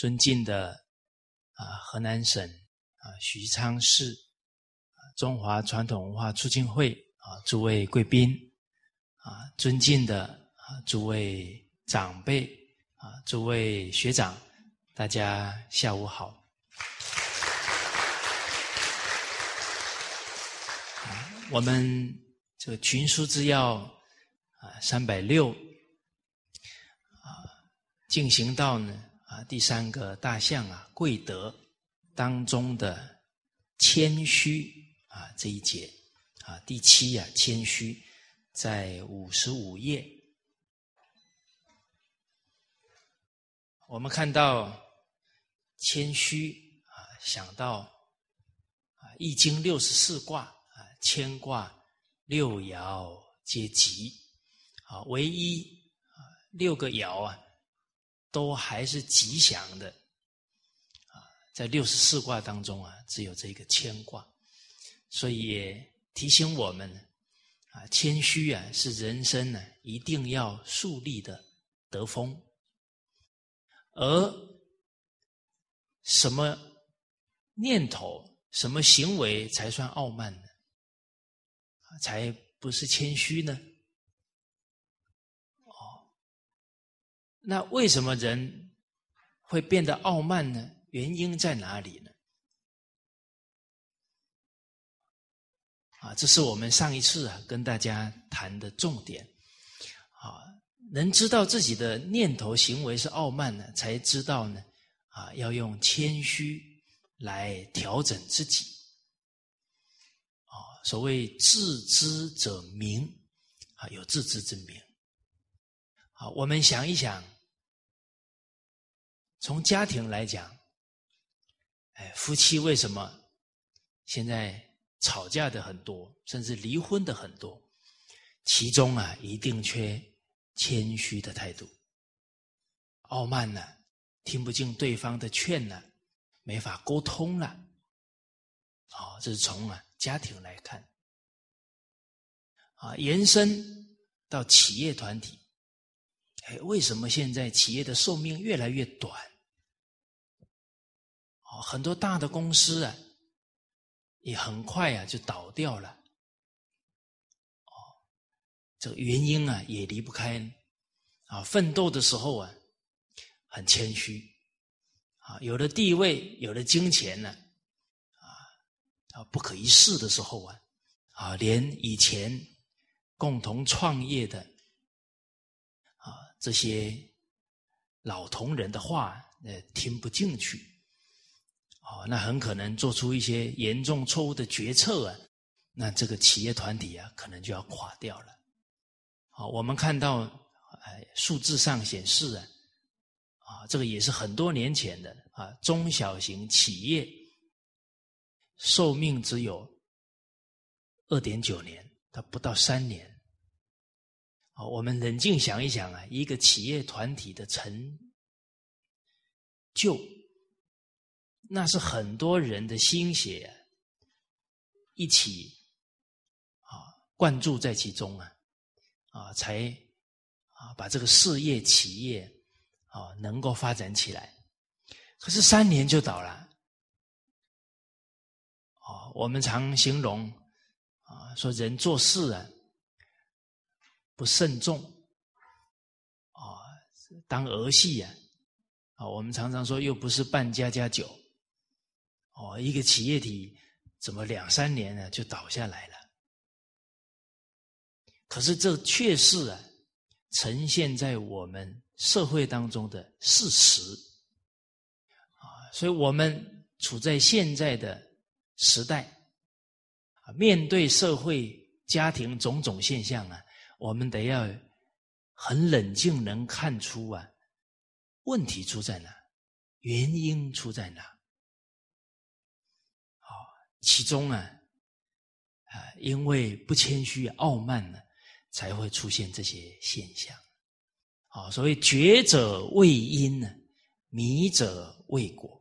尊敬的啊河南省啊许昌市中华传统文化促进会啊诸位贵宾啊尊敬的啊诸位长辈啊诸位学长，大家下午好。我们这个群书之要啊三百六啊进行到呢第三个大象啊贵德当中的谦虚啊这一节啊第七啊谦虚在五十五页，我们看到谦虚啊想到啊易经六十四卦。牵挂六爻皆吉，啊，唯一啊六个爻啊都还是吉祥的，啊，在六十四卦当中啊，只有这个牵挂，所以提醒我们啊，谦虚啊是人生呢一定要树立的德风，而什么念头、什么行为才算傲慢呢？才不是谦虚呢。那为什么人会变得傲慢呢？原因在哪里呢？啊，这是我们上一次啊跟大家谈的重点。啊，能知道自己的念头行为是傲慢呢，才知道呢，啊，要用谦虚来调整自己。啊所谓自知者明，啊，有自知之明。好，我们想一想，从家庭来讲，哎，夫妻为什么现在吵架的很多，甚至离婚的很多？其中啊，一定缺谦虚的态度，傲慢呢，听不进对方的劝呢，没法沟通了。哦，这是从啊。家庭来看，啊，延伸到企业团体，哎，为什么现在企业的寿命越来越短？哦，很多大的公司啊，也很快啊就倒掉了。哦，这个原因啊也离不开啊，奋斗的时候啊很谦虚，啊，有了地位，有了金钱呢。啊，不可一世的时候啊，啊，连以前共同创业的啊这些老同仁的话，呃，听不进去，哦，那很可能做出一些严重错误的决策啊，那这个企业团体啊，可能就要垮掉了。好，我们看到，哎，数字上显示啊，啊，这个也是很多年前的啊，中小型企业。寿命只有二点九年，它不到三年。好，我们冷静想一想啊，一个企业团体的成就，那是很多人的心血一起啊灌注在其中啊，啊才啊把这个事业企业啊能够发展起来。可是三年就倒了啊。我们常形容啊，说人做事啊不慎重啊，当儿戏啊啊，我们常常说又不是办家家酒哦，一个企业体怎么两三年呢就倒下来了？可是这却是啊呈现在我们社会当中的事实啊，所以我们处在现在的。时代啊，面对社会、家庭种种现象啊，我们得要很冷静，能看出啊，问题出在哪，原因出在哪。其中啊，啊，因为不谦虚、傲慢呢，才会出现这些现象。好，所谓觉者为因呢，迷者为果。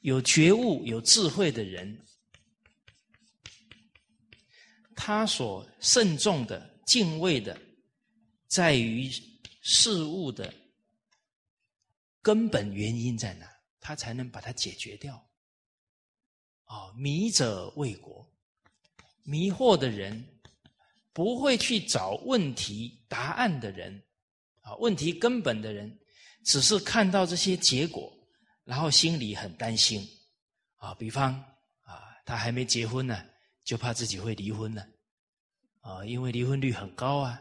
有觉悟、有智慧的人，他所慎重的、敬畏的，在于事物的根本原因在哪，他才能把它解决掉。啊，迷者为国，迷惑的人不会去找问题答案的人，啊，问题根本的人，只是看到这些结果，然后心里很担心。啊，比方啊，他还没结婚呢，就怕自己会离婚呢。啊，因为离婚率很高啊。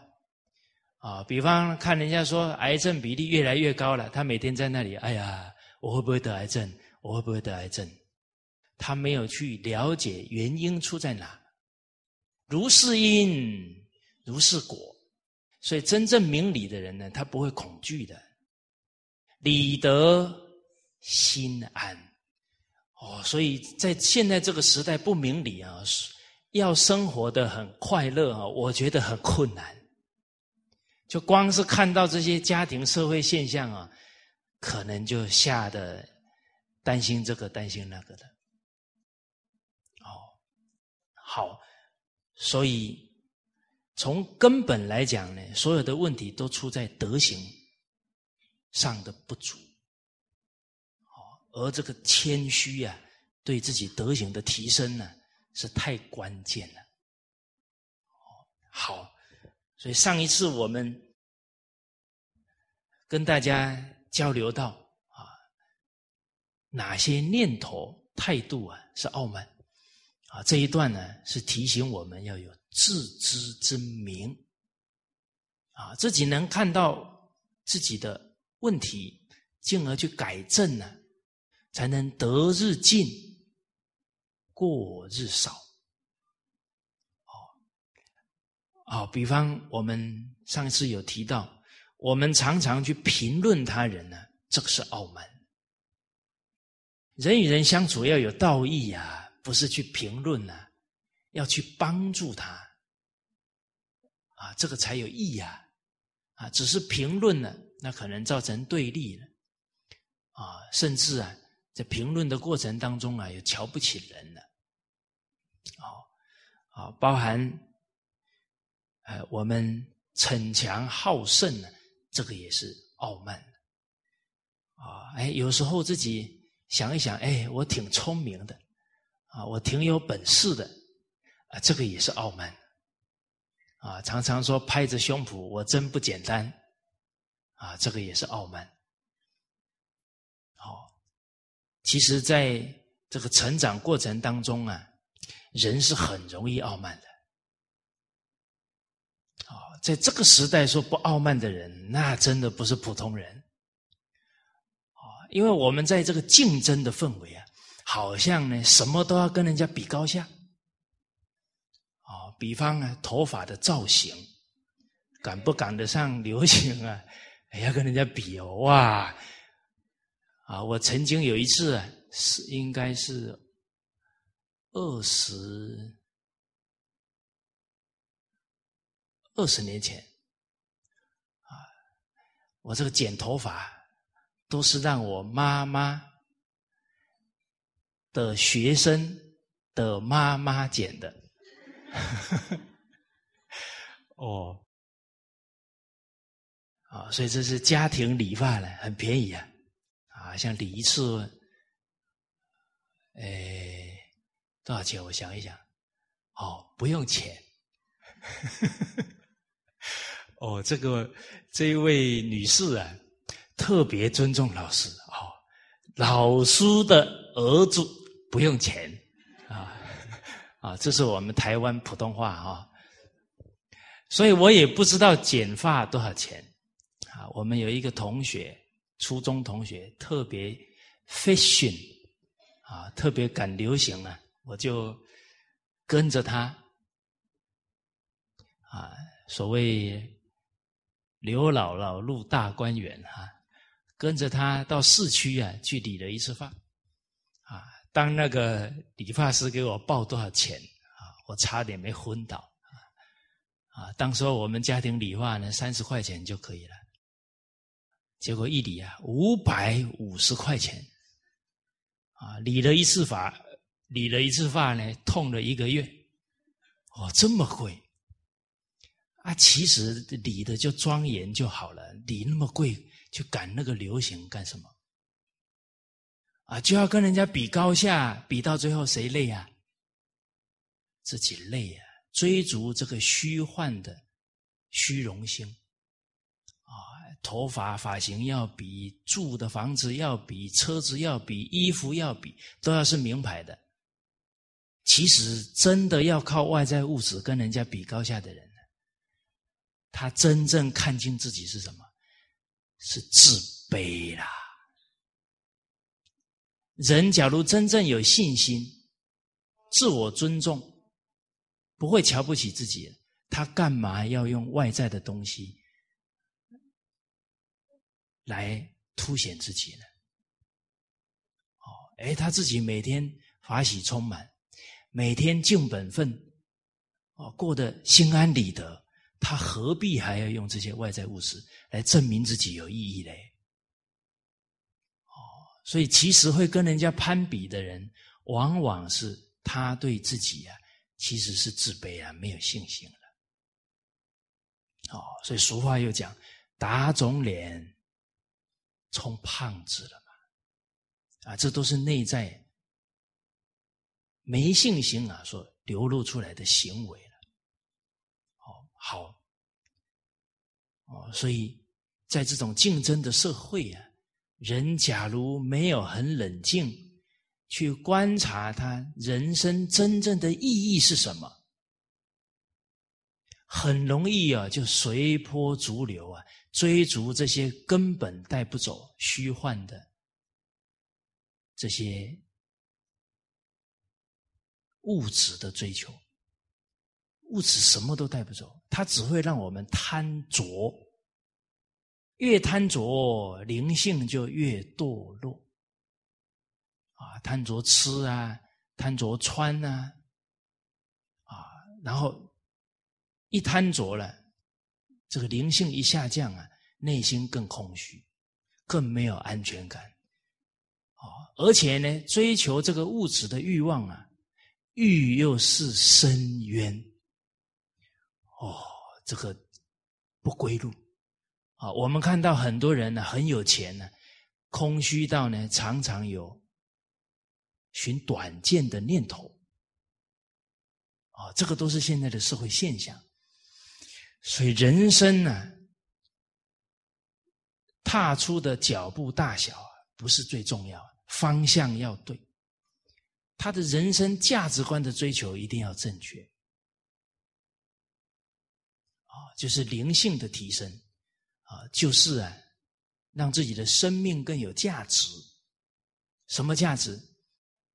啊，比方看人家说癌症比例越来越高了，他每天在那里，哎呀，我会不会得癌症？我会不会得癌症？他没有去了解原因出在哪，如是因，如是果，所以真正明理的人呢，他不会恐惧的，理得心安。哦，所以在现在这个时代不明理啊，要生活的很快乐啊，我觉得很困难。就光是看到这些家庭社会现象啊，可能就吓得担心这个担心那个的。哦，好，所以从根本来讲呢，所有的问题都出在德行上的不足。而这个谦虚啊，对自己德行的提升呢，是太关键了。好。所以上一次我们跟大家交流到啊，哪些念头态度啊是傲慢啊？这一段呢是提醒我们要有自知之明啊，自己能看到自己的问题，进而去改正呢，才能得日进，过日少。哦啊，比方我们上次有提到，我们常常去评论他人呢，这个是傲慢。人与人相处要有道义呀，不是去评论呐，要去帮助他，啊，这个才有义啊，啊，只是评论呢，那可能造成对立了，啊，甚至啊，在评论的过程当中啊，有瞧不起人了，哦，啊，包含。呃，我们逞强好胜呢，这个也是傲慢啊！哎，有时候自己想一想，哎，我挺聪明的啊，我挺有本事的啊，这个也是傲慢啊！常常说拍着胸脯，我真不简单啊，这个也是傲慢。好，其实在这个成长过程当中啊，人是很容易傲慢的。啊在这个时代说不傲慢的人，那真的不是普通人啊！因为我们在这个竞争的氛围啊，好像呢什么都要跟人家比高下啊。比方啊，头发的造型赶不赶得上流行啊？要跟人家比哦哇！啊，我曾经有一次啊，是应该是二十。二十年前，啊，我这个剪头发都是让我妈妈的学生的妈妈剪的，哦，啊，所以这是家庭理发了，很便宜啊，啊，像理一次，哎，多少钱？我想一想，哦，不用钱。哦，这个这一位女士啊，特别尊重老师。哦，老师的儿子不用钱啊啊，这是我们台湾普通话啊，所以我也不知道剪发多少钱啊。我们有一个同学，初中同学，特别 fashion 啊，特别赶流行啊，我就跟着他啊，所谓。刘姥姥入大观园哈，跟着他到市区啊去理了一次发，当那个理发师给我报多少钱啊，我差点没昏倒啊！啊，当时我们家庭理发呢三十块钱就可以了，结果一理啊五百五十块钱，啊，理了一次发，理了一次发呢痛了一个月，哦，这么贵。啊，其实理的就庄严就好了，理那么贵去赶那个流行干什么？啊，就要跟人家比高下，比到最后谁累啊？自己累啊！追逐这个虚幻的虚荣心啊，头发发型要比，住的房子要比，车子要比，衣服要比，都要是名牌的。其实真的要靠外在物质跟人家比高下的人，他真正看清自己是什么？是自卑啦。人假如真正有信心、自我尊重，不会瞧不起自己，他干嘛要用外在的东西来凸显自己呢？哦，哎，他自己每天法喜充满，每天尽本分，哦，过得心安理得，他何必还要用这些外在物质来证明自己有意义嘞？所以，其实会跟人家攀比的人，往往是他对自己啊，其实是自卑啊，没有信心了。哦，所以俗话又讲：“打肿脸充胖子了嘛。”啊，这都是内在没信心啊，所流露出来的行为了。哦，好，哦，所以在这种竞争的社会啊。人假如没有很冷静去观察他人生真正的意义是什么，很容易啊就随波逐流啊，追逐这些根本带不走、虚幻的这些物质的追求。物质什么都带不走，它只会让我们贪着。越贪着，灵性就越堕落。啊，贪着吃啊，贪着穿啊，啊，然后一贪着了，这个灵性一下降啊，内心更空虚，更没有安全感。啊，而且呢，追求这个物质的欲望啊，欲又是深渊。哦，这个不归路。啊，我们看到很多人呢很有钱呢，空虚到呢常常有寻短见的念头。啊，这个都是现在的社会现象。所以人生呢，踏出的脚步大小啊，不是最重要，方向要对。他的人生价值观的追求一定要正确。啊，就是灵性的提升。啊，就是啊，让自己的生命更有价值。什么价值？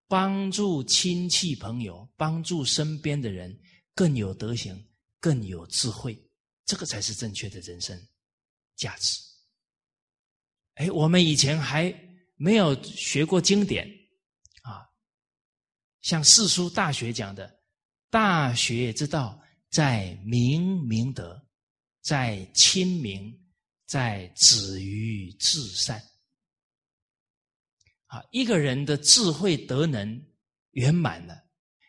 帮助亲戚朋友，帮助身边的人更有德行，更有智慧，这个才是正确的人生价值。哎，我们以前还没有学过经典啊，像四书大学讲的，大学之道在明明德，在亲民。在止于至善，啊，一个人的智慧德能圆满了，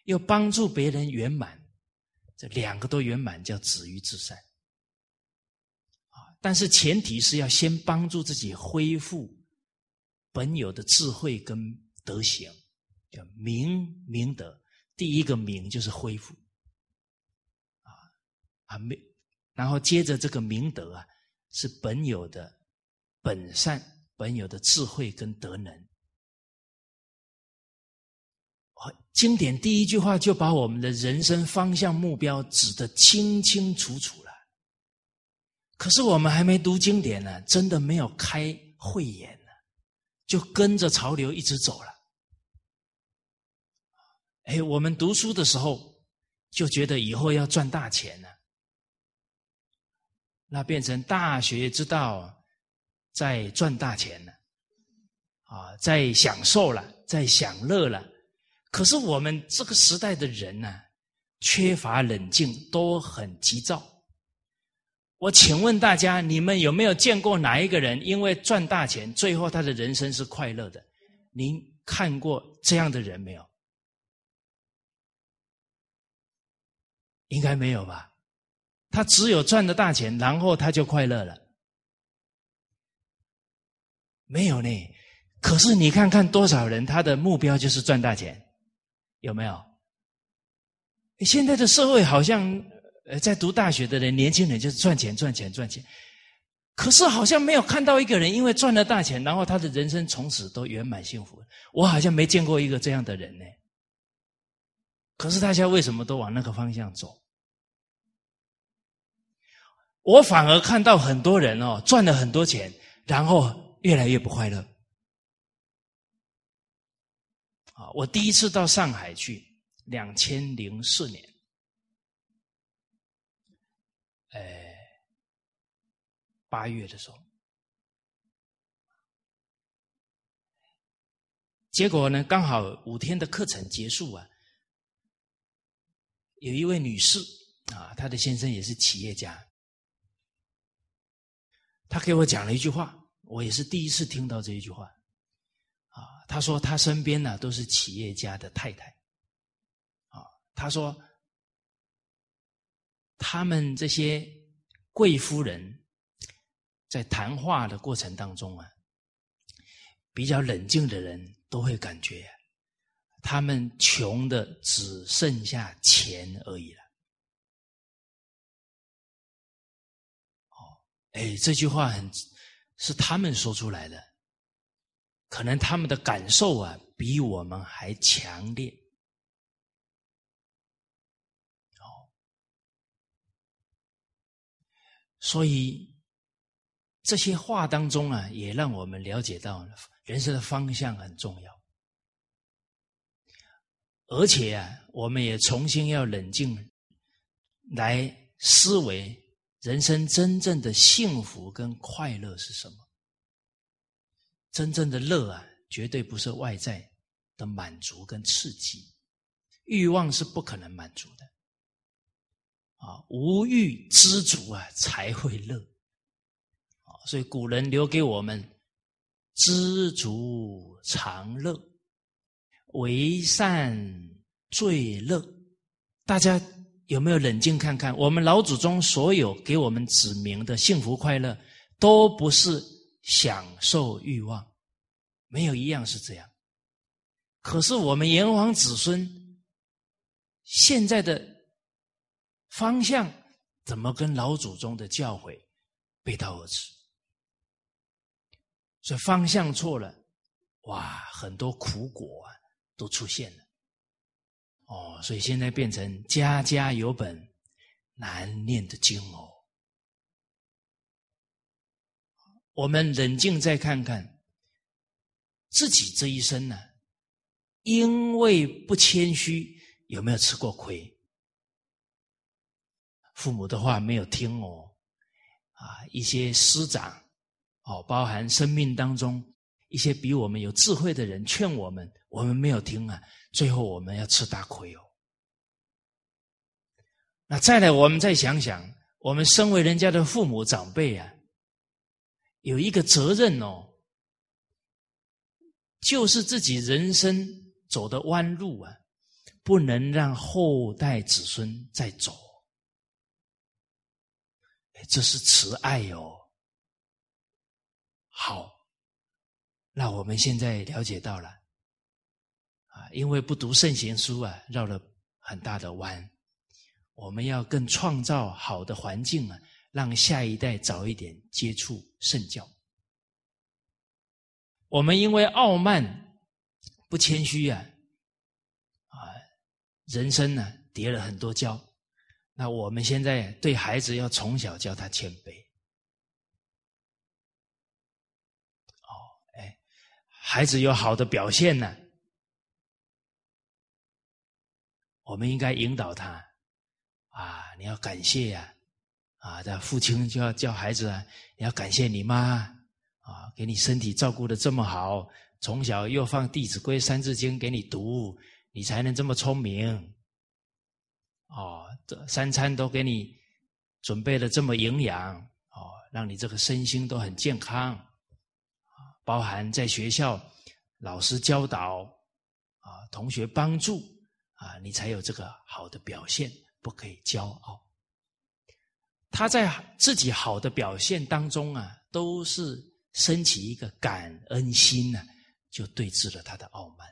又帮助别人圆满，这两个都圆满，叫止于至善。啊，但是前提是要先帮助自己恢复本有的智慧跟德行，叫明明德。第一个明就是恢复，啊啊明，然后接着这个明德啊。是本有的本善，本有的智慧跟德能。经典第一句话就把我们的人生方向目标指得清清楚楚了。可是我们还没读经典呢，真的没有开慧眼呢，就跟着潮流一直走了。哎，我们读书的时候就觉得以后要赚大钱呢。那变成大学之道，在赚大钱了，啊，在享受了，在享乐了。可是我们这个时代的人呢，缺乏冷静，都很急躁。我请问大家，你们有没有见过哪一个人因为赚大钱，最后他的人生是快乐的？您看过这样的人没有？应该没有吧？他只有赚了大钱，然后他就快乐了。没有呢，可是你看看多少人，他的目标就是赚大钱，有没有？现在的社会好像，呃，在读大学的人、年轻人就是赚钱、赚钱、赚钱。可是好像没有看到一个人因为赚了大钱，然后他的人生从此都圆满幸福。我好像没见过一个这样的人呢。可是大家为什么都往那个方向走？我反而看到很多人哦，赚了很多钱，然后越来越不快乐。啊，我第一次到上海去，两千零四年，哎，八月的时候，结果呢，刚好五天的课程结束啊，有一位女士啊，她的先生也是企业家。他给我讲了一句话，我也是第一次听到这一句话，啊，他说他身边呢都是企业家的太太，啊，他说他们这些贵夫人在谈话的过程当中啊，比较冷静的人都会感觉，他们穷的只剩下钱而已了。哎，这句话很是他们说出来的，可能他们的感受啊比我们还强烈。哦，所以这些话当中啊，也让我们了解到人生的方向很重要，而且啊，我们也重新要冷静来思维。人生真正的幸福跟快乐是什么？真正的乐啊，绝对不是外在的满足跟刺激，欲望是不可能满足的。啊，无欲知足啊，才会乐。啊，所以古人留给我们“知足常乐，为善最乐”，大家。有没有冷静看看？我们老祖宗所有给我们指明的幸福快乐，都不是享受欲望，没有一样是这样。可是我们炎黄子孙现在的方向，怎么跟老祖宗的教诲背道而驰？所以方向错了，哇，很多苦果啊都出现了。哦，所以现在变成家家有本难念的经哦。我们冷静再看看自己这一生呢，因为不谦虚，有没有吃过亏？父母的话没有听哦，啊，一些师长哦，包含生命当中一些比我们有智慧的人劝我们，我们没有听啊。最后我们要吃大亏哦。那再来，我们再想想，我们身为人家的父母长辈啊，有一个责任哦，就是自己人生走的弯路啊，不能让后代子孙再走。这是慈爱哦。好，那我们现在了解到了。因为不读圣贤书啊，绕了很大的弯。我们要更创造好的环境啊，让下一代早一点接触圣教。我们因为傲慢、不谦虚啊，啊，人生呢跌了很多跤。那我们现在对孩子要从小教他谦卑。哦，哎，孩子有好的表现呢。我们应该引导他，啊，你要感谢呀，啊，这父亲就要叫孩子啊，你要感谢你妈，啊，给你身体照顾的这么好，从小又放《弟子规》《三字经》给你读，你才能这么聪明，哦，这三餐都给你准备的这么营养，哦，让你这个身心都很健康，啊，包含在学校老师教导，啊，同学帮助。啊，你才有这个好的表现，不可以骄傲。他在自己好的表现当中啊，都是升起一个感恩心呢，就对峙了他的傲慢。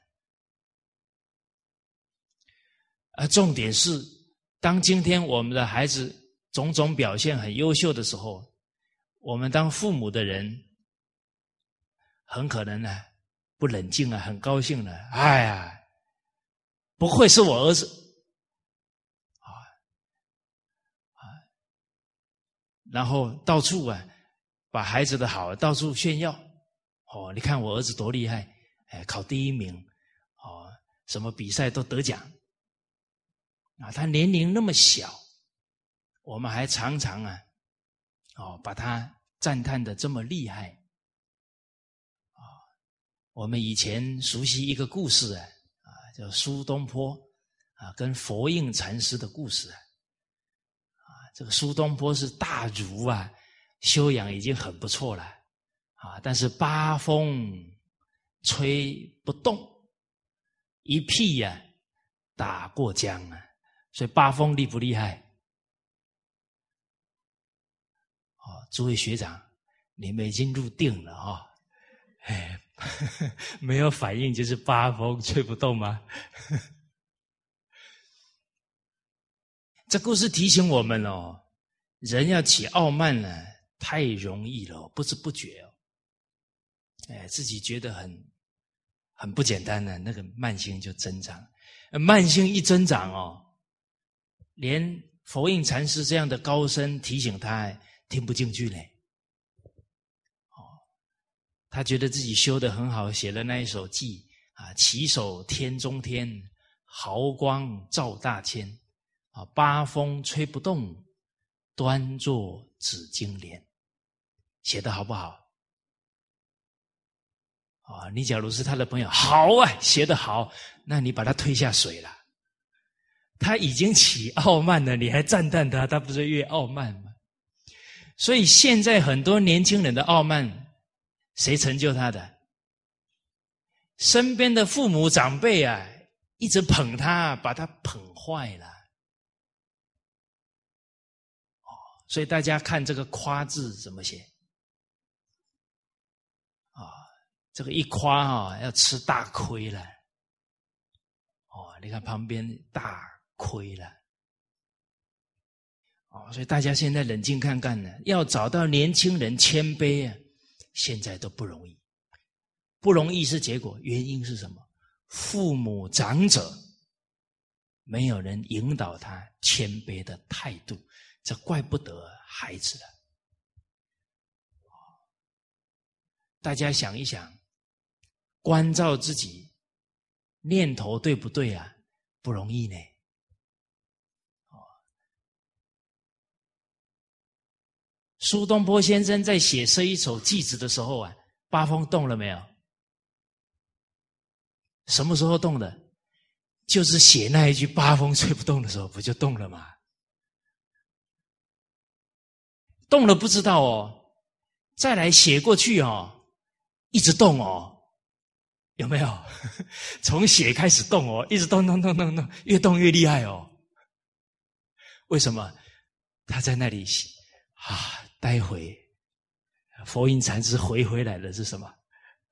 而重点是，当今天我们的孩子种种表现很优秀的时候，我们当父母的人很可能呢不冷静啊，很高兴的，哎呀，不会是我儿子。啊啊，然后到处啊把孩子的好到处炫耀，哦，你看我儿子多厉害，哎，考第一名，哦，什么比赛都得奖。啊，他年龄那么小，我们还常常啊，哦，把他赞叹的这么厉害，啊，我们以前熟悉一个故事，啊，叫苏东坡啊，跟佛印禅师的故事啊，这个苏东坡是大儒啊，修养已经很不错了，啊，但是八风吹不动，一屁呀打过江啊。所以八风厉不厉害？哦，诸位学长，你们已经入定了啊！哎，没有反应就是八风吹不动吗？这故事提醒我们哦，人要起傲慢呢，太容易了，不知不觉哦，哎，自己觉得很很不简单呢，那个慢性就增长，慢性一增长哦。连佛印禅师这样的高僧提醒他，听不进去嘞。他觉得自己修的很好，写了那一首偈啊：“起手天中天，毫光照大千。啊，八风吹不动，端坐紫金莲。”写的好不好？啊，你假如是他的朋友，好啊，写的好，那你把他推下水了。他已经起傲慢了，你还赞叹他，他不是越傲慢吗？所以现在很多年轻人的傲慢，谁成就他的？身边的父母长辈啊，一直捧他，把他捧坏了。哦，所以大家看这个“夸”字怎么写？啊，这个一夸啊，要吃大亏了。哦，你看旁边大。亏了，哦，所以大家现在冷静看看呢，要找到年轻人谦卑啊，现在都不容易，不容易是结果，原因是什么？父母长者没有人引导他谦卑的态度，这怪不得孩子了。大家想一想，关照自己念头对不对啊？不容易呢。苏东坡先生在写这一首偈子的时候啊，八风动了没有？什么时候动的？就是写那一句“八风吹不动”的时候，不就动了吗？动了不知道哦，再来写过去哦，一直动哦，有没有？从写开始动哦，一直动动动动动，越动越厉害哦。为什么？他在那里写啊。待会，佛印禅师回回来的是什么？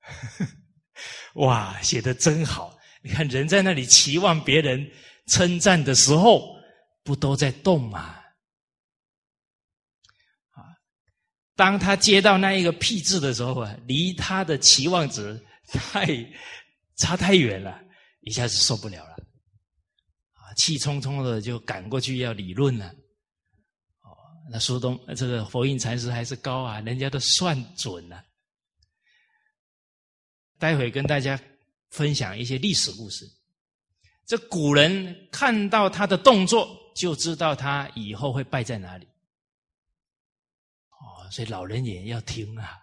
哇，写的真好！你看，人在那里期望别人称赞的时候，不都在动吗？啊，当他接到那一个屁字的时候啊，离他的期望值太差太远了，一下子受不了了，啊，气冲冲的就赶过去要理论了。那苏东这个佛印禅师还是高啊，人家都算准了。待会跟大家分享一些历史故事。这古人看到他的动作，就知道他以后会败在哪里。哦，所以老人也要听啊，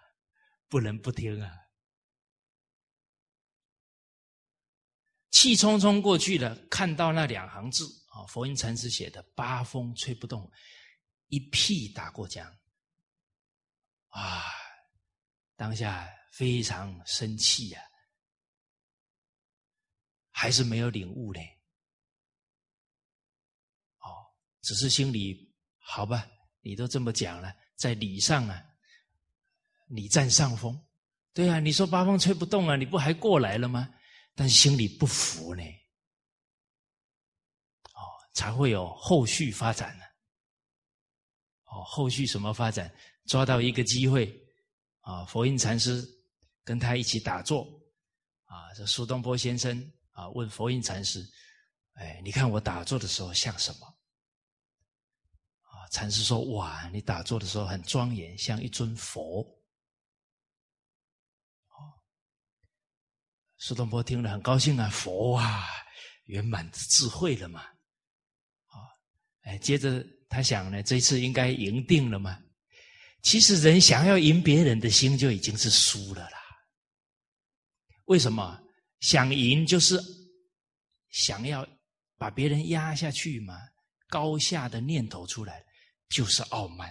不能不听啊。气冲冲过去了，看到那两行字啊，佛印禅师写的“八风吹不动”。一屁打过江，啊！当下非常生气呀，还是没有领悟嘞。哦，只是心里好吧，你都这么讲了，在理上啊，你占上风，对啊，你说八风吹不动啊，你不还过来了吗？但心里不服呢，哦，才会有后续发展呢。哦，后续什么发展？抓到一个机会啊，佛印禅师跟他一起打坐啊，这苏东坡先生啊问佛印禅师：“哎，你看我打坐的时候像什么？”啊，禅师说：“哇，你打坐的时候很庄严，像一尊佛。”哦苏东坡听了很高兴啊，佛啊，圆满智慧了嘛，啊，哎，接着他想呢，这次应该赢定了嘛。其实人想要赢别人的心，就已经是输了啦。为什么？想赢就是想要把别人压下去嘛，高下的念头出来，就是傲慢。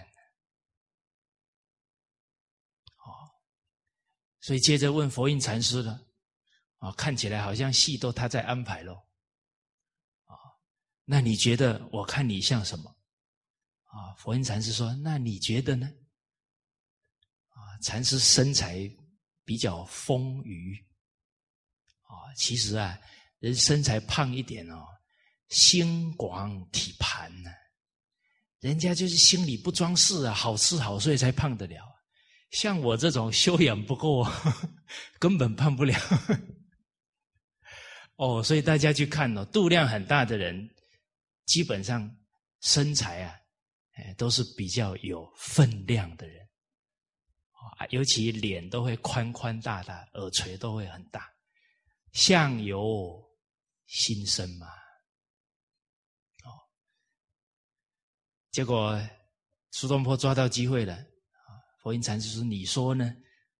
哦，所以接着问佛印禅师了。啊，看起来好像戏都他在安排喽。啊，那你觉得我看你像什么？啊，佛印禅师说：“那你觉得呢？”啊，禅师身材比较丰腴。啊，其实啊，人身材胖一点哦，心广体盘呢。人家就是心里不装饰啊，好吃好睡才胖得了。像我这种修养不够，根本胖不了。哦，所以大家去看哦，度量很大的人，基本上身材啊，哎，都是比较有分量的人，啊，尤其脸都会宽宽大大，耳垂都会很大，相由心生嘛，哦，结果苏东坡抓到机会了，啊，佛印禅师说：“你说呢？”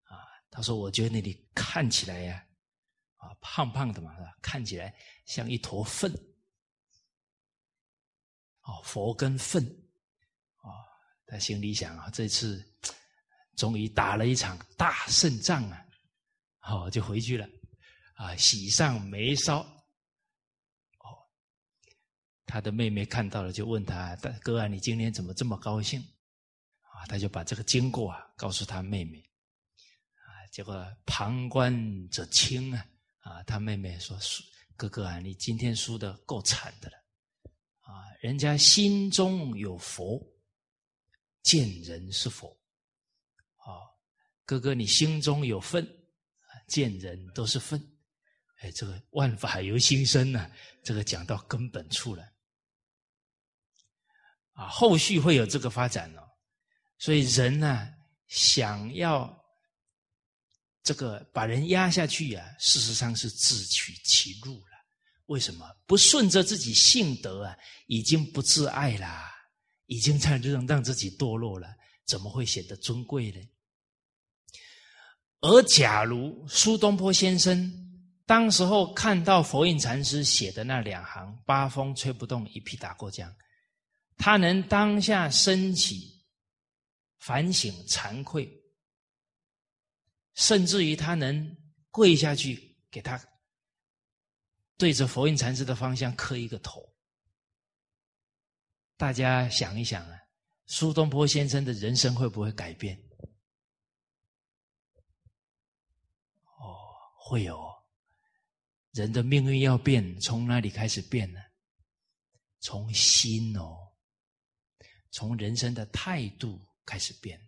啊，他说：“我觉得你看起来呀。”啊胖胖的嘛，看起来像一坨粪。哦，佛跟粪，他心里想啊，这次终于打了一场大胜仗啊，好，就回去了，啊，喜上眉梢。哦，他的妹妹看到了，就问他：“大哥啊，你今天怎么这么高兴？”啊，他就把这个经过啊告诉他妹妹。啊，结果旁观者清啊。啊，他妹妹说：“输哥哥啊，你今天输的够惨的了。啊，人家心中有佛，见人是佛。啊，哥哥你心中有愤，见人都是愤。哎，这个万法由心生呢，这个讲到根本处了。啊，后续会有这个发展哦。所以人呢，想要。”这个把人压下去呀，事实上是自取其辱了。为什么不顺着自己性德啊？已经不自爱啦，已经在让让自己堕落了，怎么会显得尊贵呢？而假如苏东坡先生当时候看到佛印禅师写的那两行“八风吹不动，一匹打过江”，他能当下升起反省惭愧。甚至于他能跪下去给他对着佛印禅师的方向磕一个头，大家想一想啊，苏东坡先生的人生会不会改变？哦，会有。人的命运要变，从哪里开始变呢？从心哦，从人生的态度开始变。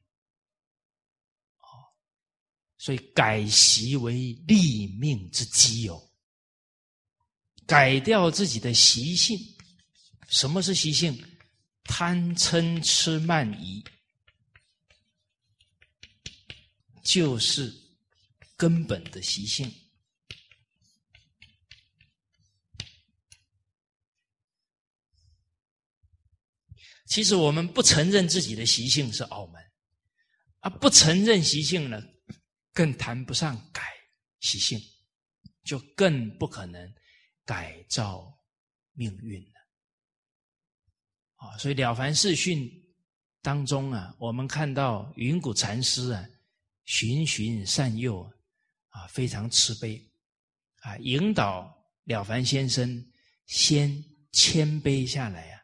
哦所以改习为立命之基哦，改掉自己的习性。什么是习性？贪嗔痴慢疑，就是根本的习性。其实我们不承认自己的习性是傲慢，啊，不承认习性呢？更谈不上改习性，就更不可能改造命运了。啊，所以《了凡四训》当中啊，我们看到云谷禅师啊，循循善诱啊，非常慈悲啊，引导了凡先生先谦卑下来啊，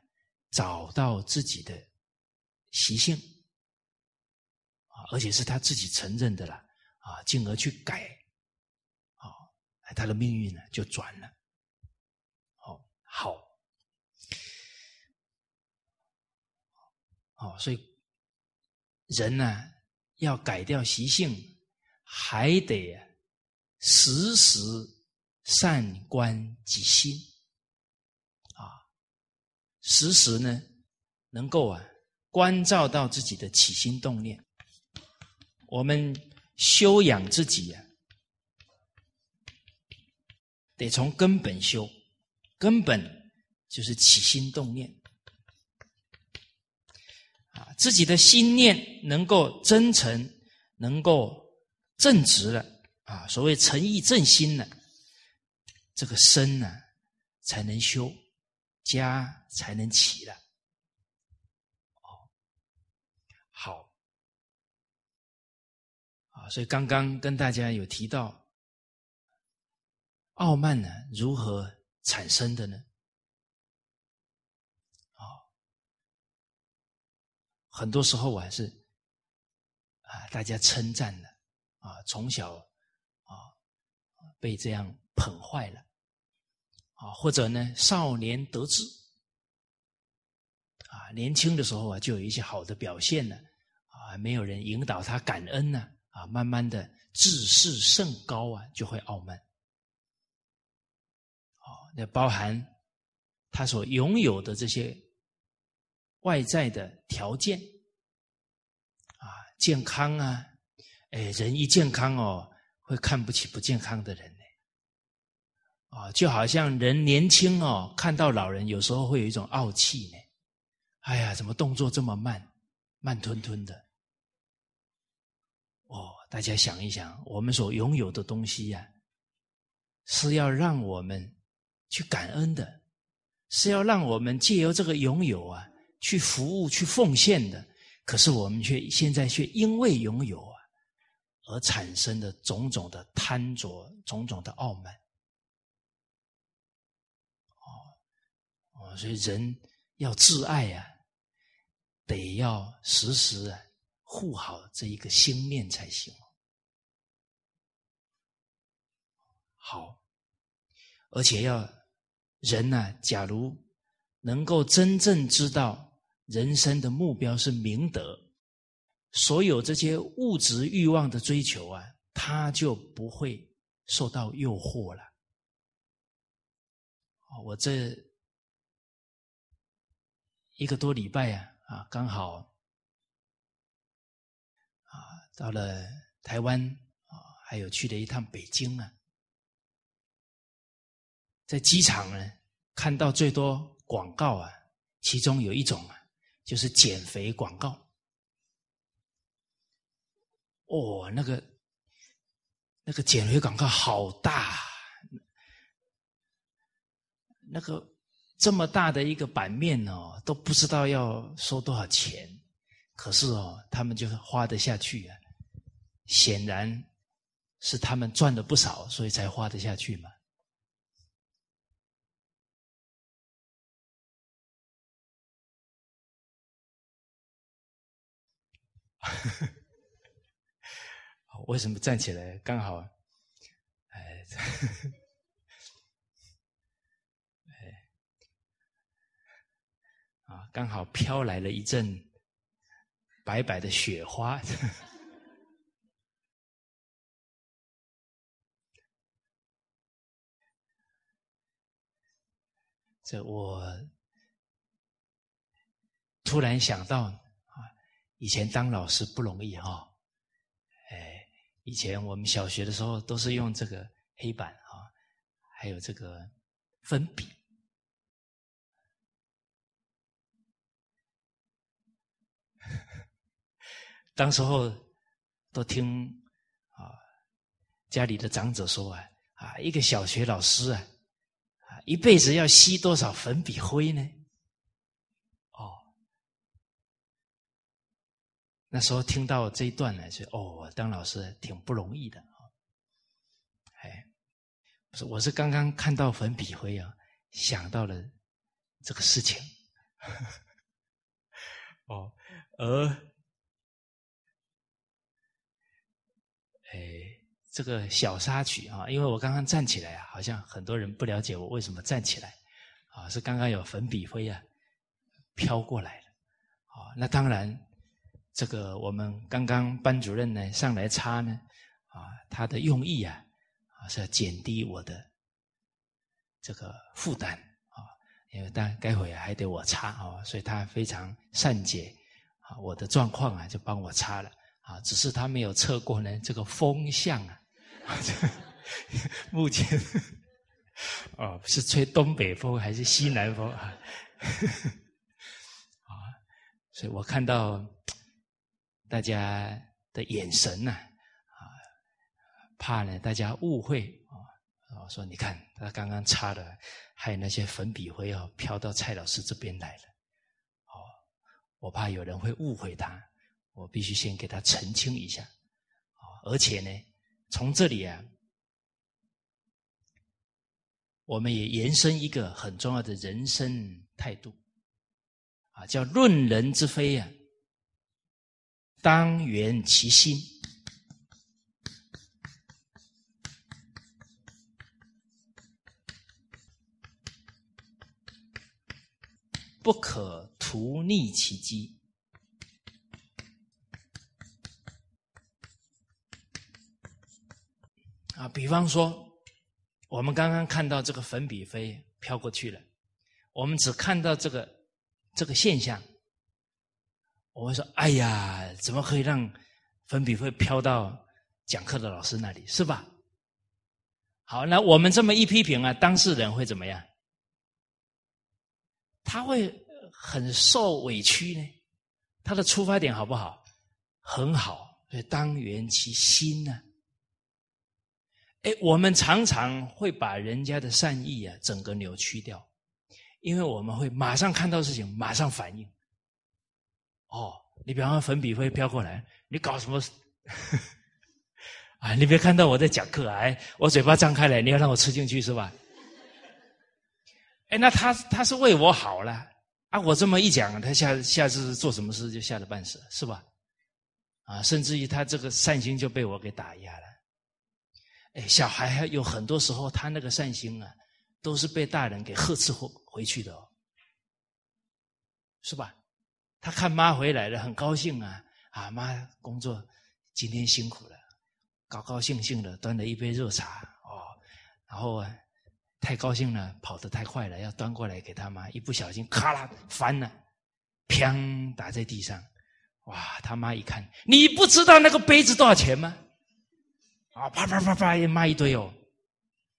找到自己的习性啊，而且是他自己承认的了。啊，进而去改，啊，他的命运呢就转了。哦，好，哦，所以人呢要改掉习性，还得时时善观己心，啊，时时呢能够啊关照到自己的起心动念，我们。修养自己呀，得从根本修，根本就是起心动念，自己的心念能够真诚，能够正直了啊，所谓诚意正心了，这个身呢才能修，家才能起了。所以刚刚跟大家有提到，傲慢呢如何产生的呢？很多时候我还是啊，大家称赞的啊，从小啊被这样捧坏了啊，或者呢少年得志啊，年轻的时候啊就有一些好的表现了啊，没有人引导他感恩呢。啊，慢慢的自视甚高啊，就会傲慢。哦，那包含他所拥有的这些外在的条件啊，健康啊，哎，人一健康哦，会看不起不健康的人呢。啊，就好像人年轻哦，看到老人有时候会有一种傲气呢。哎呀，怎么动作这么慢，慢吞吞的。哦，大家想一想，我们所拥有的东西呀，是要让我们去感恩的，是要让我们借由这个拥有啊，去服务、去奉献的。可是我们却现在却因为拥有啊，而产生的种种的贪着、种种的傲慢。哦，哦，所以人要自爱啊，得要时时啊。护好这一个心念才行。好，而且要人呢，假如能够真正知道人生的目标是明德，所有这些物质欲望的追求啊，他就不会受到诱惑了。我这一个多礼拜啊，啊，刚好啊。到了台湾啊，还有去了一趟北京啊，在机场呢看到最多广告啊，其中有一种啊，就是减肥广告。哦，那个那个减肥广告好大，那个这么大的一个版面哦，都不知道要收多少钱，可是哦，他们就花得下去啊。显然是他们赚了不少，所以才花得下去嘛。为什么站起来刚好？哎，哎，啊，刚好飘来了一阵白白的雪花。这我突然想到，以前当老师不容易哈，哎，以前我们小学的时候都是用这个黑板啊，还有这个粉笔，当时候都听啊家里的长者说啊，啊一个小学老师啊。一辈子要吸多少粉笔灰呢？哦，那时候听到这一段呢，就哦，我当老师挺不容易的啊。哎，是我是刚刚看到粉笔灰啊，想到了这个事情。哦，而，哎。这个小插曲啊，因为我刚刚站起来啊，好像很多人不了解我为什么站起来啊，是刚刚有粉笔灰啊飘过来了啊。那当然，这个我们刚刚班主任呢上来擦呢啊，他的用意啊啊是要减低我的这个负担啊，因为但待会还得我擦啊，所以他非常善解啊我的状况啊，就帮我擦了啊，只是他没有测过呢这个风向啊。目前，哦，是吹东北风还是西南风啊？啊，所以我看到大家的眼神呐，啊，怕呢大家误会啊，我说你看他刚刚擦的，还有那些粉笔灰哦，飘到蔡老师这边来了，哦，我怕有人会误会他，我必须先给他澄清一下，啊，而且呢。从这里啊，我们也延伸一个很重要的人生态度，啊，叫论人之非啊，当圆其心，不可图逆其机。啊，比方说，我们刚刚看到这个粉笔飞飘过去了，我们只看到这个这个现象，我会说：“哎呀，怎么可以让粉笔会飘到讲课的老师那里？是吧？”好，那我们这么一批评啊，当事人会怎么样？他会很受委屈呢。他的出发点好不好？很好，所以当圆其心呢。哎，我们常常会把人家的善意啊，整个扭曲掉，因为我们会马上看到事情，马上反应。哦，你比方说粉笔灰飘过来，你搞什么？啊，你别看到我在讲课，哎，我嘴巴张开来，你要让我吃进去是吧？哎，那他他是为我好了啊，我这么一讲，他下下次做什么事就吓得半死，是吧？啊，甚至于他这个善心就被我给打压了。哎，小孩有很多时候，他那个善心啊，都是被大人给呵斥回回去的，哦，是吧？他看妈回来了，很高兴啊，啊，妈工作今天辛苦了，高高兴兴的端了一杯热茶哦，然后啊，太高兴了，跑得太快了，要端过来给他妈，一不小心咔啦翻了，砰打在地上，哇！他妈一看，你不知道那个杯子多少钱吗？啊，啪啪啪啪，骂一堆哦，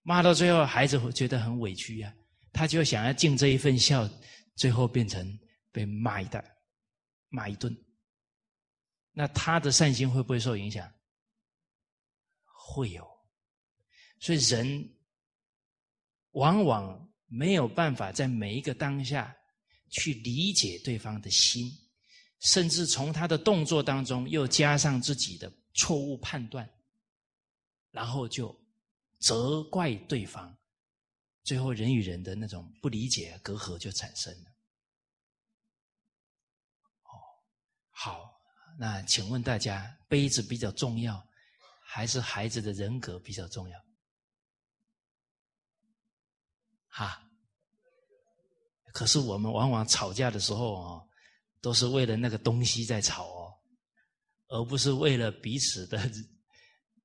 骂到最后，孩子会觉得很委屈呀，他就想要尽这一份孝，最后变成被骂一顿，骂一顿。那他的善心会不会受影响？会有，所以人往往没有办法在每一个当下去理解对方的心，甚至从他的动作当中又加上自己的错误判断。然后就责怪对方，最后人与人的那种不理解隔阂就产生了。哦，好，那请问大家，杯子比较重要，还是孩子的人格比较重要？哈？可是我们往往吵架的时候哦，都是为了那个东西在吵哦，而不是为了彼此的。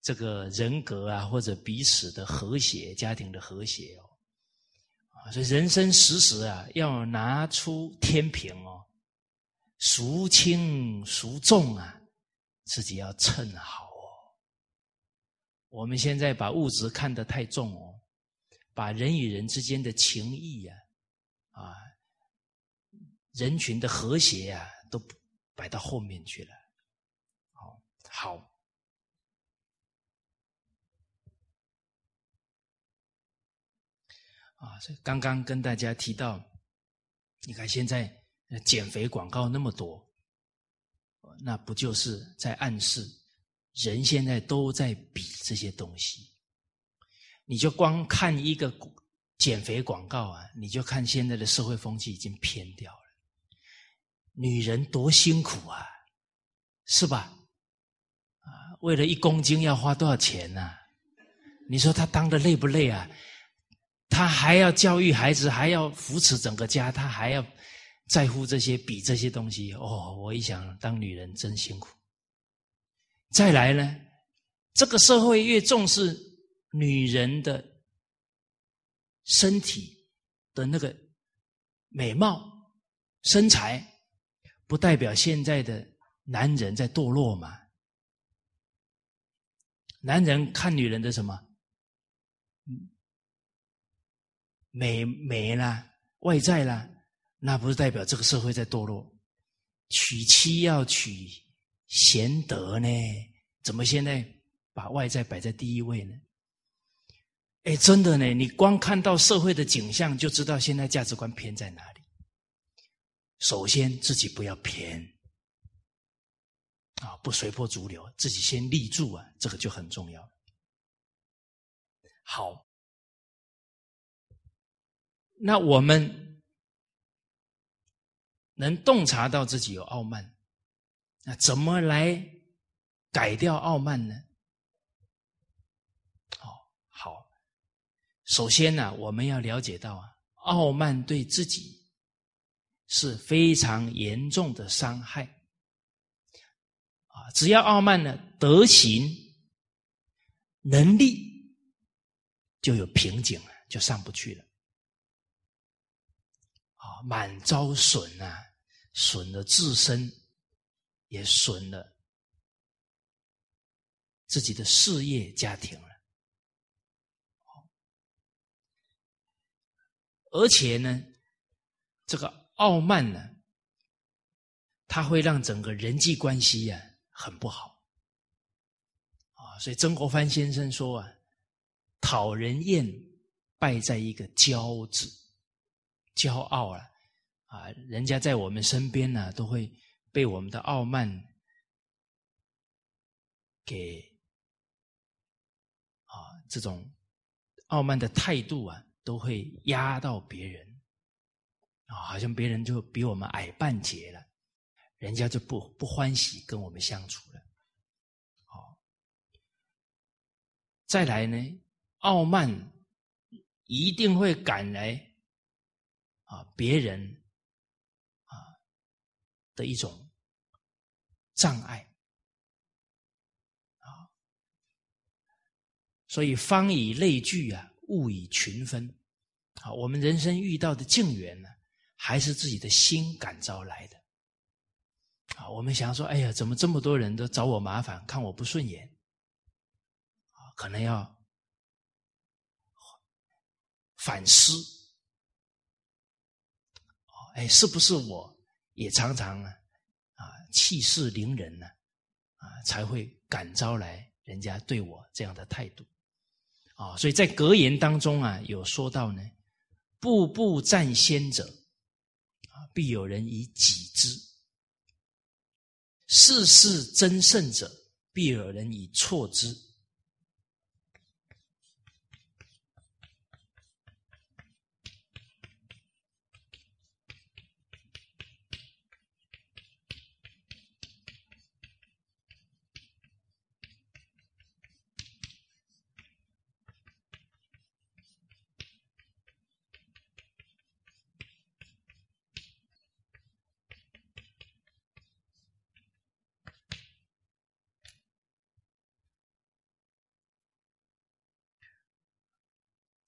这个人格啊，或者彼此的和谐、家庭的和谐哦，所以人生时时啊，要拿出天平哦，孰轻孰重啊，自己要称好哦。我们现在把物质看得太重哦，把人与人之间的情谊呀，啊，人群的和谐呀，都摆到后面去了。好，好。啊，所以刚刚跟大家提到，你看现在那减肥广告那么多，那不就是在暗示人现在都在比这些东西？你就光看一个减肥广告啊，你就看现在的社会风气已经偏掉了。女人多辛苦啊，是吧？啊，为了一公斤要花多少钱呢？你说他当的累不累啊？他还要教育孩子，还要扶持整个家，他还要在乎这些、比这些东西。哦，我一想，当女人真辛苦。再来呢，这个社会越重视女人的身体的那个美貌、身材，不代表现在的男人在堕落嘛？男人看女人的什么？美美啦，外在啦，那不是代表这个社会在堕落。娶妻要娶贤德呢，怎么现在把外在摆在第一位呢？哎，真的呢，你光看到社会的景象，就知道现在价值观偏在哪里。首先自己不要偏，啊，不随波逐流，自己先立住啊，这个就很重要。好。那我们能洞察到自己有傲慢，那怎么来改掉傲慢呢？哦，好，首先呢，我们要了解到啊，傲慢对自己是非常严重的伤害。啊，只要傲慢呢，德行、能力就有瓶颈了，就上不去了。啊，满招损啊，损了自身，也损了自己的事业、家庭了。而且呢，这个傲慢呢，它会让整个人际关系呀很不好。啊，所以曾国藩先生说啊，讨人厌，败在一个骄字。骄傲了啊！啊人家在我们身边呢，都会被我们的傲慢给啊，这种傲慢的态度啊，都会压到别人啊，好像别人就比我们矮半截了，人家就不不欢喜跟我们相处了。好，再来呢，傲慢一定会赶来。啊，别人的一种障碍啊，所以方以类聚啊，物以群分啊。我们人生遇到的境缘呢，还是自己的心感召来的啊。我们想说，哎呀，怎么这么多人都找我麻烦，看我不顺眼啊？可能要反思。哎，是不是我也常常啊啊气势凌人呢？啊，才会感召来人家对我这样的态度啊？所以在格言当中啊，有说到呢：步步占先者啊，必有人以己之；事事争胜者，必有人以错之。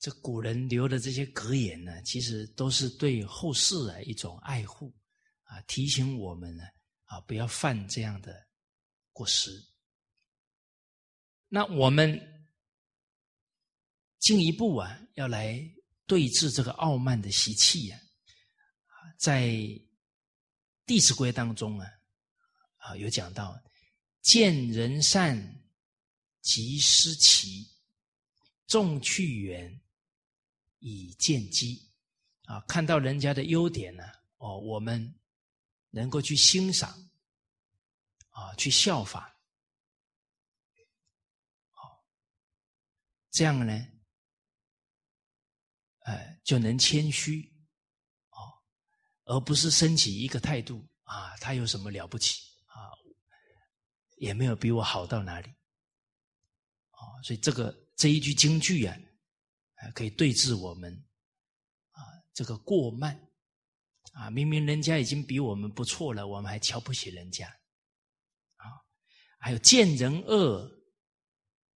这古人留的这些格言呢，其实都是对后世的一种爱护啊，提醒我们呢啊，不要犯这样的过失。那我们进一步啊，要来对峙这个傲慢的习气呀，在《弟子规》当中啊，啊有讲到：见人善，即思齐，众去远。以见机。啊，看到人家的优点呢，哦，我们能够去欣赏啊，去效仿，好，这样呢，哎，就能谦虚哦，而不是升起一个态度啊，他有什么了不起啊，也没有比我好到哪里，啊，所以这个这一句京剧啊，可以对治我们啊这个过慢啊，明明人家已经比我们不错了，我们还瞧不起人家啊，还有见人恶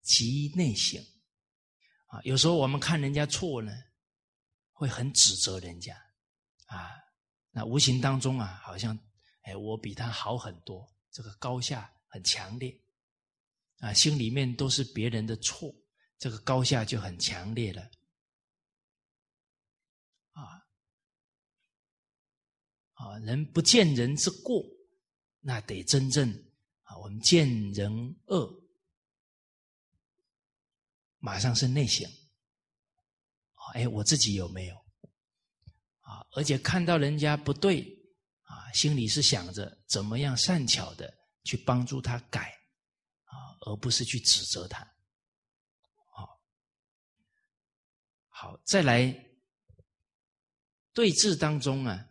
即内省啊，有时候我们看人家错呢，会很指责人家啊，那无形当中啊，好像哎，我比他好很多，这个高下很强烈。啊，心里面都是别人的错，这个高下就很强烈了。啊啊，人不见人之过，那得真正啊，我们见人恶，马上是内省。哎，我自己有没有？啊，而且看到人家不对，啊，心里是想着怎么样善巧的去帮助他改。啊而不是去指责他，好，好，再来对峙当中啊，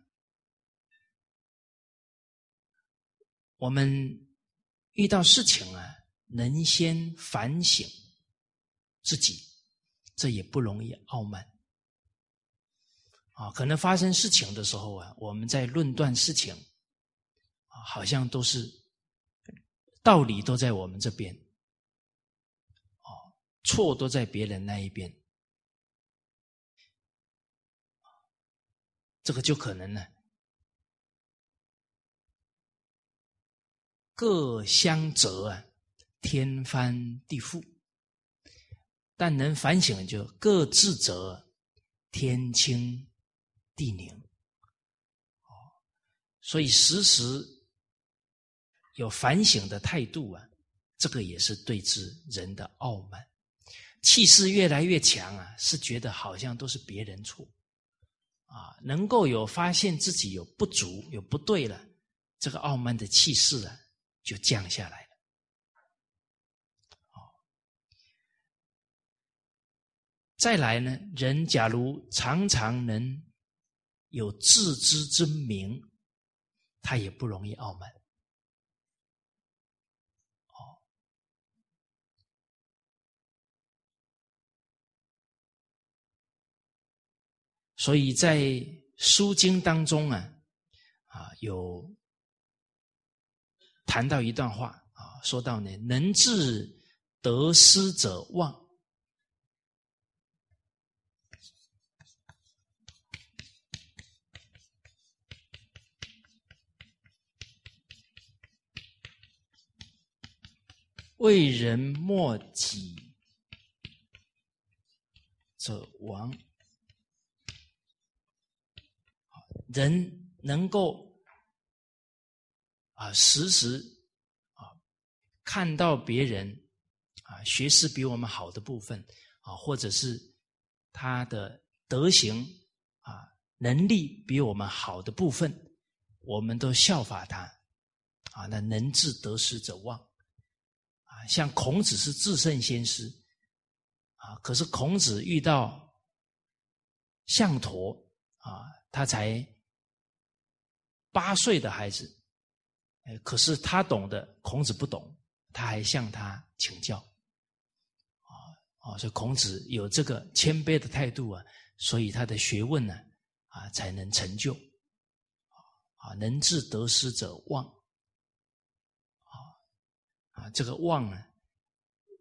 我们遇到事情啊，能先反省自己，这也不容易傲慢啊。可能发生事情的时候啊，我们在论断事情，好像都是道理都在我们这边。哦错都在别人那一边，这个就可能呢，各相责啊，天翻地覆；但能反省，就各自责，天清地宁。哦，所以时时有反省的态度啊，这个也是对治人的傲慢。气势越来越强啊，是觉得好像都是别人错，啊，能够有发现自己有不足、有不对了，这个傲慢的气势啊，就降下来了。哦，再来呢，人假如常常能有自知之明，他也不容易傲慢。所以在《书经》当中啊，啊有谈到一段话啊，说到呢，能治得失者旺，为人莫己者亡。人能够啊，时时啊看到别人啊学识比我们好的部分啊，或者是他的德行啊能力比我们好的部分，我们都效法他啊。那能治得失者旺啊，像孔子是至圣先师啊，可是孔子遇到项陀啊，他才。八岁的孩子，哎，可是他懂得，孔子不懂，他还向他请教，啊啊，所以孔子有这个谦卑的态度啊，所以他的学问呢，啊，才能成就，啊，能治得失者旺，啊啊，这个旺呢，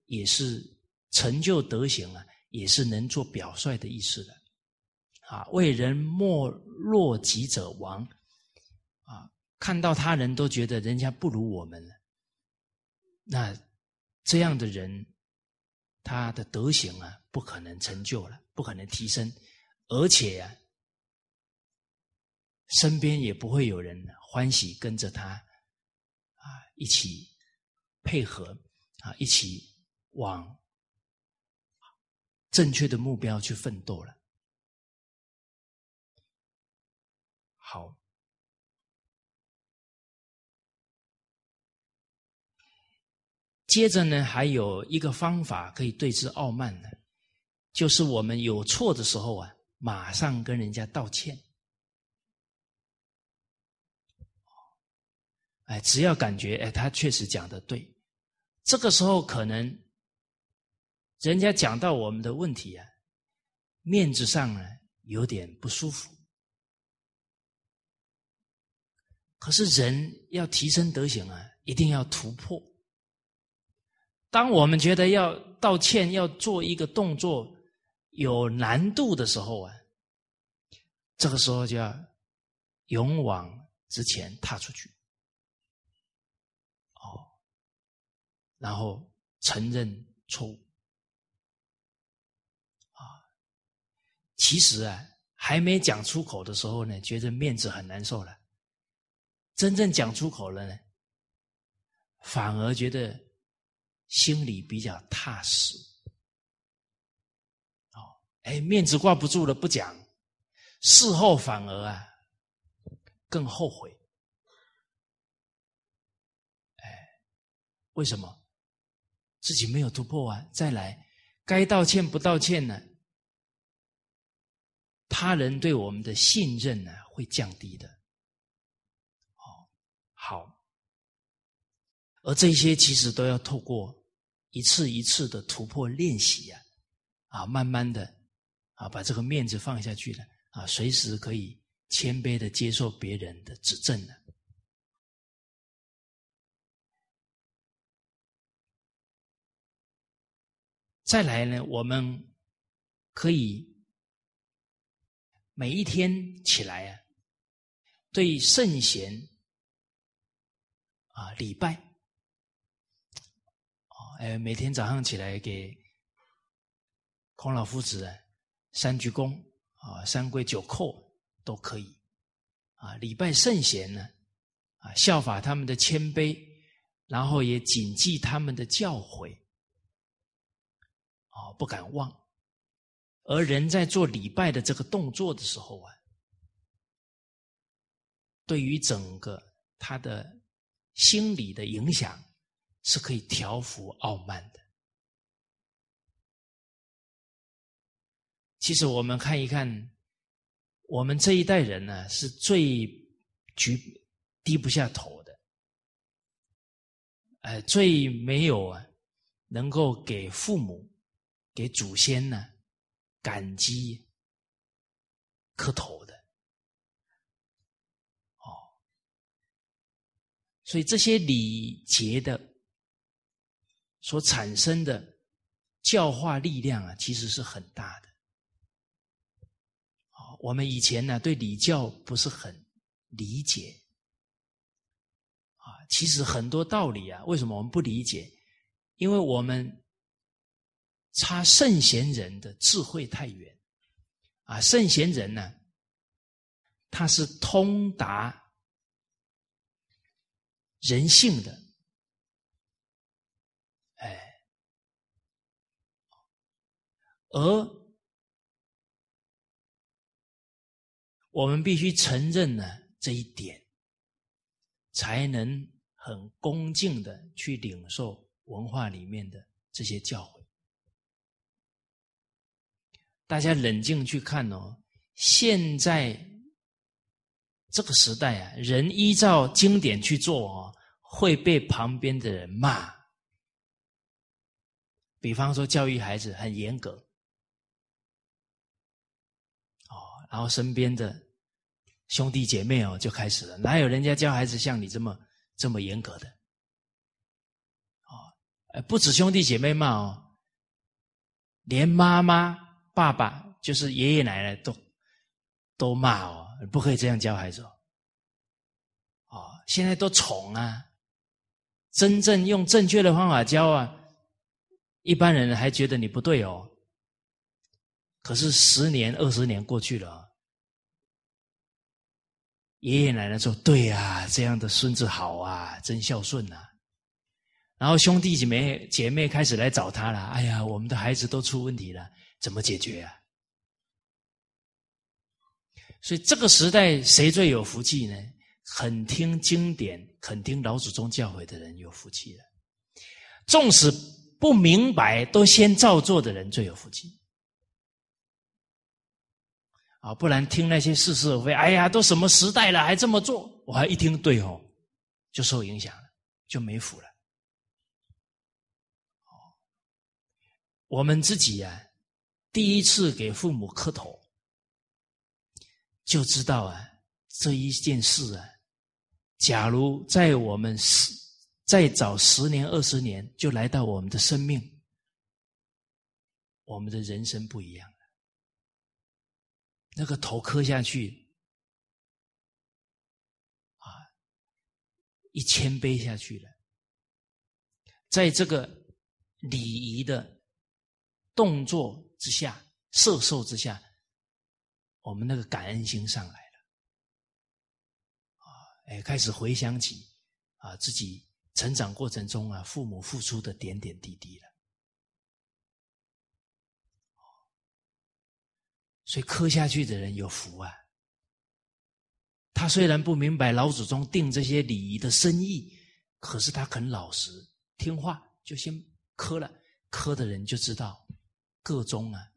也是成就德行啊，也是能做表率的意思的，啊，为人莫若己者亡。看到他人都觉得人家不如我们了，那这样的人，他的德行啊，不可能成就了，不可能提升，而且呀，身边也不会有人欢喜跟着他啊一起配合啊一起往正确的目标去奋斗了。好。接着呢，还有一个方法可以对治傲慢呢，就是我们有错的时候啊，马上跟人家道歉。哎，只要感觉哎，他确实讲的对，这个时候可能人家讲到我们的问题啊，面子上呢有点不舒服。可是人要提升德行啊，一定要突破。当我们觉得要道歉、要做一个动作有难度的时候啊，这个时候就要勇往直前，踏出去。哦，然后承认错误。啊，其实啊，还没讲出口的时候呢，觉得面子很难受了。真正讲出口了呢，反而觉得心里比较踏实。哦，哎，面子挂不住了，不讲，事后反而啊更后悔。哎，为什么？自己没有突破啊！再来，该道歉不道歉呢？他人对我们的信任呢，会降低的。哦好，而这些其实都要透过一次一次的突破练习呀，啊，慢慢的啊，把这个面子放下去了啊，随时可以谦卑的接受别人的指正了。再来呢，我们可以每一天起来啊，对圣贤。啊，礼拜，哦，哎，每天早上起来给孔老夫子三鞠躬啊，三跪九叩都可以啊。礼拜圣贤呢，啊，效法他们的谦卑，然后也谨记他们的教诲，啊，不敢忘。而人在做礼拜的这个动作的时候啊，对于整个他的。心理的影响是可以调服傲慢的。其实我们看一看，我们这一代人呢，是最举低不下头的，呃，最没有啊，能够给父母、给祖先呢感激磕头的。哦。所以这些礼节的所产生的教化力量啊，其实是很大的。我们以前呢对礼教不是很理解，啊，其实很多道理啊，为什么我们不理解？因为我们差圣贤人的智慧太远，啊，圣贤人呢，他是通达。人性的，哎，而我们必须承认呢这一点，才能很恭敬的去领受文化里面的这些教诲。大家冷静去看哦，现在。这个时代啊，人依照经典去做哦，会被旁边的人骂。比方说，教育孩子很严格，然后身边的兄弟姐妹哦就开始了，哪有人家教孩子像你这么这么严格的？哦，不止兄弟姐妹骂哦，连妈妈、爸爸，就是爷爷奶奶都都骂哦。不可以这样教孩子哦！哦，现在都宠啊，真正用正确的方法教啊，一般人还觉得你不对哦。可是十年、二十年过去了，爷爷奶奶说：“对呀，这样的孙子好啊，真孝顺呐。”然后兄弟姐妹姐妹开始来找他了：“哎呀，我们的孩子都出问题了，怎么解决啊？”所以这个时代谁最有福气呢？肯听经典、肯听老祖宗教诲的人有福气了。纵使不明白，都先照做的人最有福气。啊，不然听那些似是而非，哎呀，都什么时代了还这么做？我还一听对哦，就受影响了，就没福了。我们自己啊，第一次给父母磕头，就知道啊，这一件事啊，假如在我们十再早十年、二十年就来到我们的生命，我们的人生不一样。那个头磕下去，啊，一千杯下去了，在这个礼仪的。动作之下，摄受之下，我们那个感恩心上来了，啊，哎，开始回想起啊自己成长过程中啊父母付出的点点滴滴了，所以磕下去的人有福啊。他虽然不明白老祖宗定这些礼仪的深意，可是他肯老实听话，就先磕了。磕的人就知道。各中啊，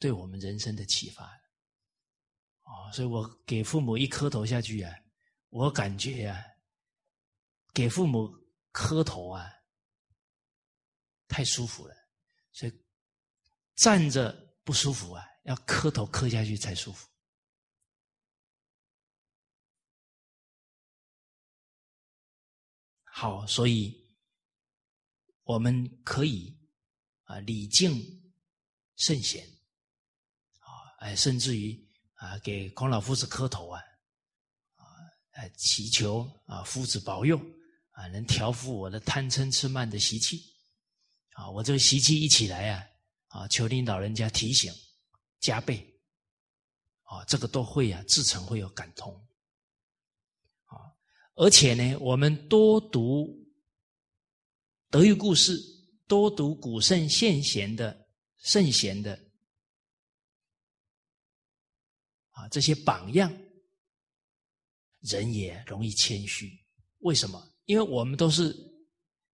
对我们人生的启发，啊，所以我给父母一磕头下去啊，我感觉啊，给父母磕头啊，太舒服了，所以站着不舒服啊，要磕头磕下去才舒服。好，所以我们可以啊礼敬。圣贤，啊，哎，甚至于啊，给孔老夫子磕头啊，啊，哎，祈求啊，夫子保佑啊，能调伏我的贪嗔痴慢的习气，啊，我这个习气一起来啊，啊，求您老人家提醒加倍，啊，这个都会啊，自成会有感通，啊，而且呢，我们多读德育故事，多读古圣先贤的。圣贤的啊，这些榜样，人也容易谦虚。为什么？因为我们都是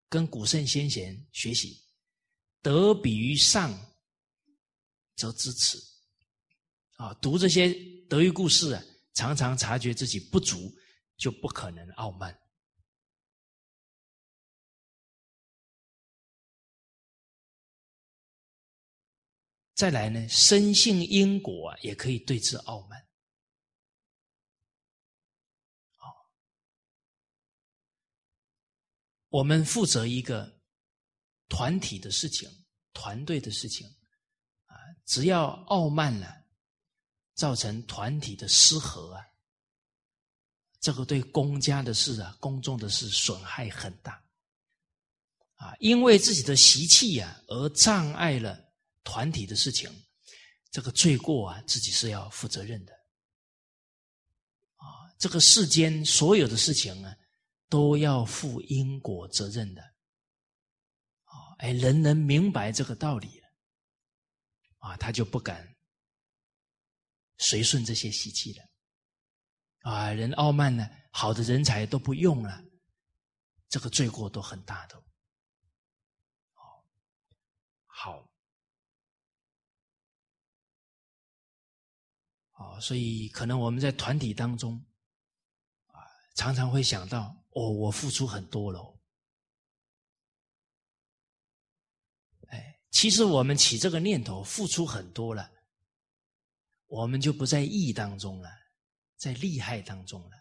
跟古圣先贤学习，德比于上，则知耻。啊，读这些德育故事啊，常常察觉自己不足，就不可能傲慢。再来呢，深信因果也可以对之傲慢。好我们负责一个团体的事情、团队的事情，啊，只要傲慢了，造成团体的失和啊，这个对公家的事啊、公众的事损害很大，啊，因为自己的习气呀而障碍了。团体的事情，这个罪过啊，自己是要负责任的。啊，这个世间所有的事情啊，都要负因果责任的。啊，哎，人人明白这个道理，啊，他就不敢随顺这些习气了。啊，人傲慢呢，好的人才都不用了，这个罪过都很大的。好。哦，所以可能我们在团体当中，啊，常常会想到，哦，我付出很多了。哎，其实我们起这个念头，付出很多了，我们就不在义当中了，在利害当中了。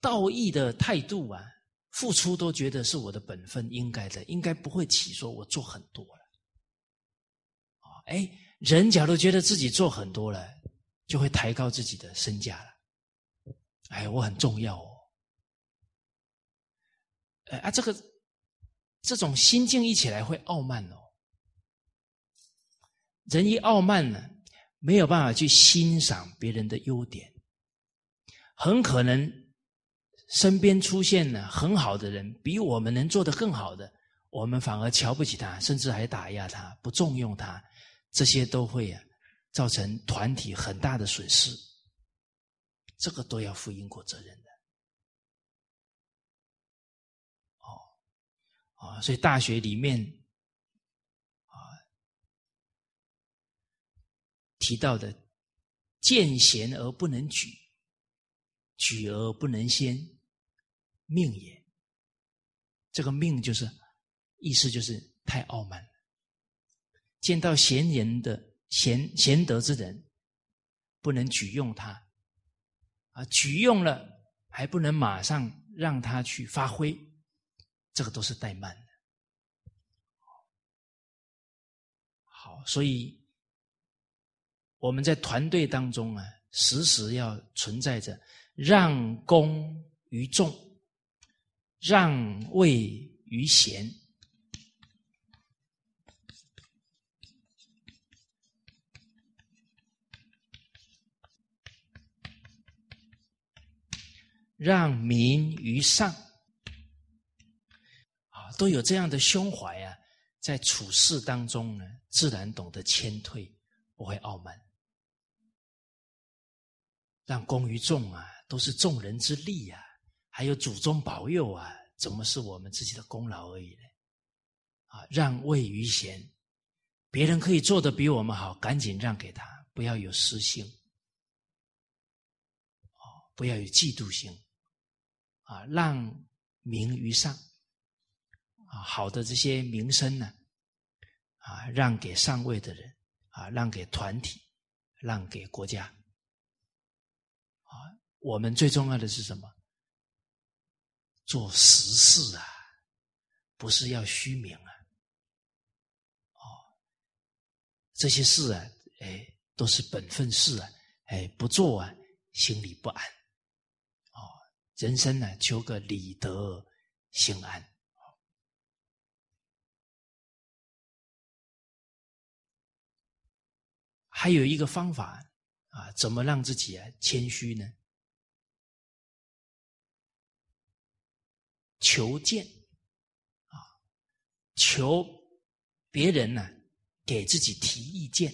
道义的态度啊，付出都觉得是我的本分，应该的，应该不会起说我做很多了。哎，人假如觉得自己做很多了，就会抬高自己的身价了。哎，我很重要哦。哎啊，这个这种心境一起来会傲慢哦。人一傲慢呢，没有办法去欣赏别人的优点，很可能身边出现了很好的人，比我们能做的更好的，我们反而瞧不起他，甚至还打压他，不重用他。这些都会啊，造成团体很大的损失，这个都要负因果责任的。哦，啊，所以大学里面啊提到的“见贤而不能举，举而不能先，命也”。这个命就是意思就是太傲慢了，见到贤人的贤贤德之人，不能举用他，啊，举用了还不能马上让他去发挥，这个都是怠慢的。好，所以我们在团队当中啊，时时要存在着让功于众。让位于贤，让民于上，啊，都有这样的胸怀啊，在处事当中呢，自然懂得谦退，不会傲慢。让功于众啊，都是众人之力呀。还有祖宗保佑啊，怎么是我们自己的功劳而已呢？啊，让位于贤，别人可以做的比我们好，赶紧让给他，不要有私心，哦，不要有嫉妒心，啊，让名于上，啊，好的这些名声呢，啊，让给上位的人，啊，让给团体，让给国家，我们最重要的是什么？做实事啊，不是要虚名啊，哦，这些事啊，哎，都是本分事啊，哎，不做啊，心里不安，哦，人生呢，求个理得心安。还有一个方法啊，怎么让自己啊谦虚呢？求见，啊，求别人呢给自己提意见，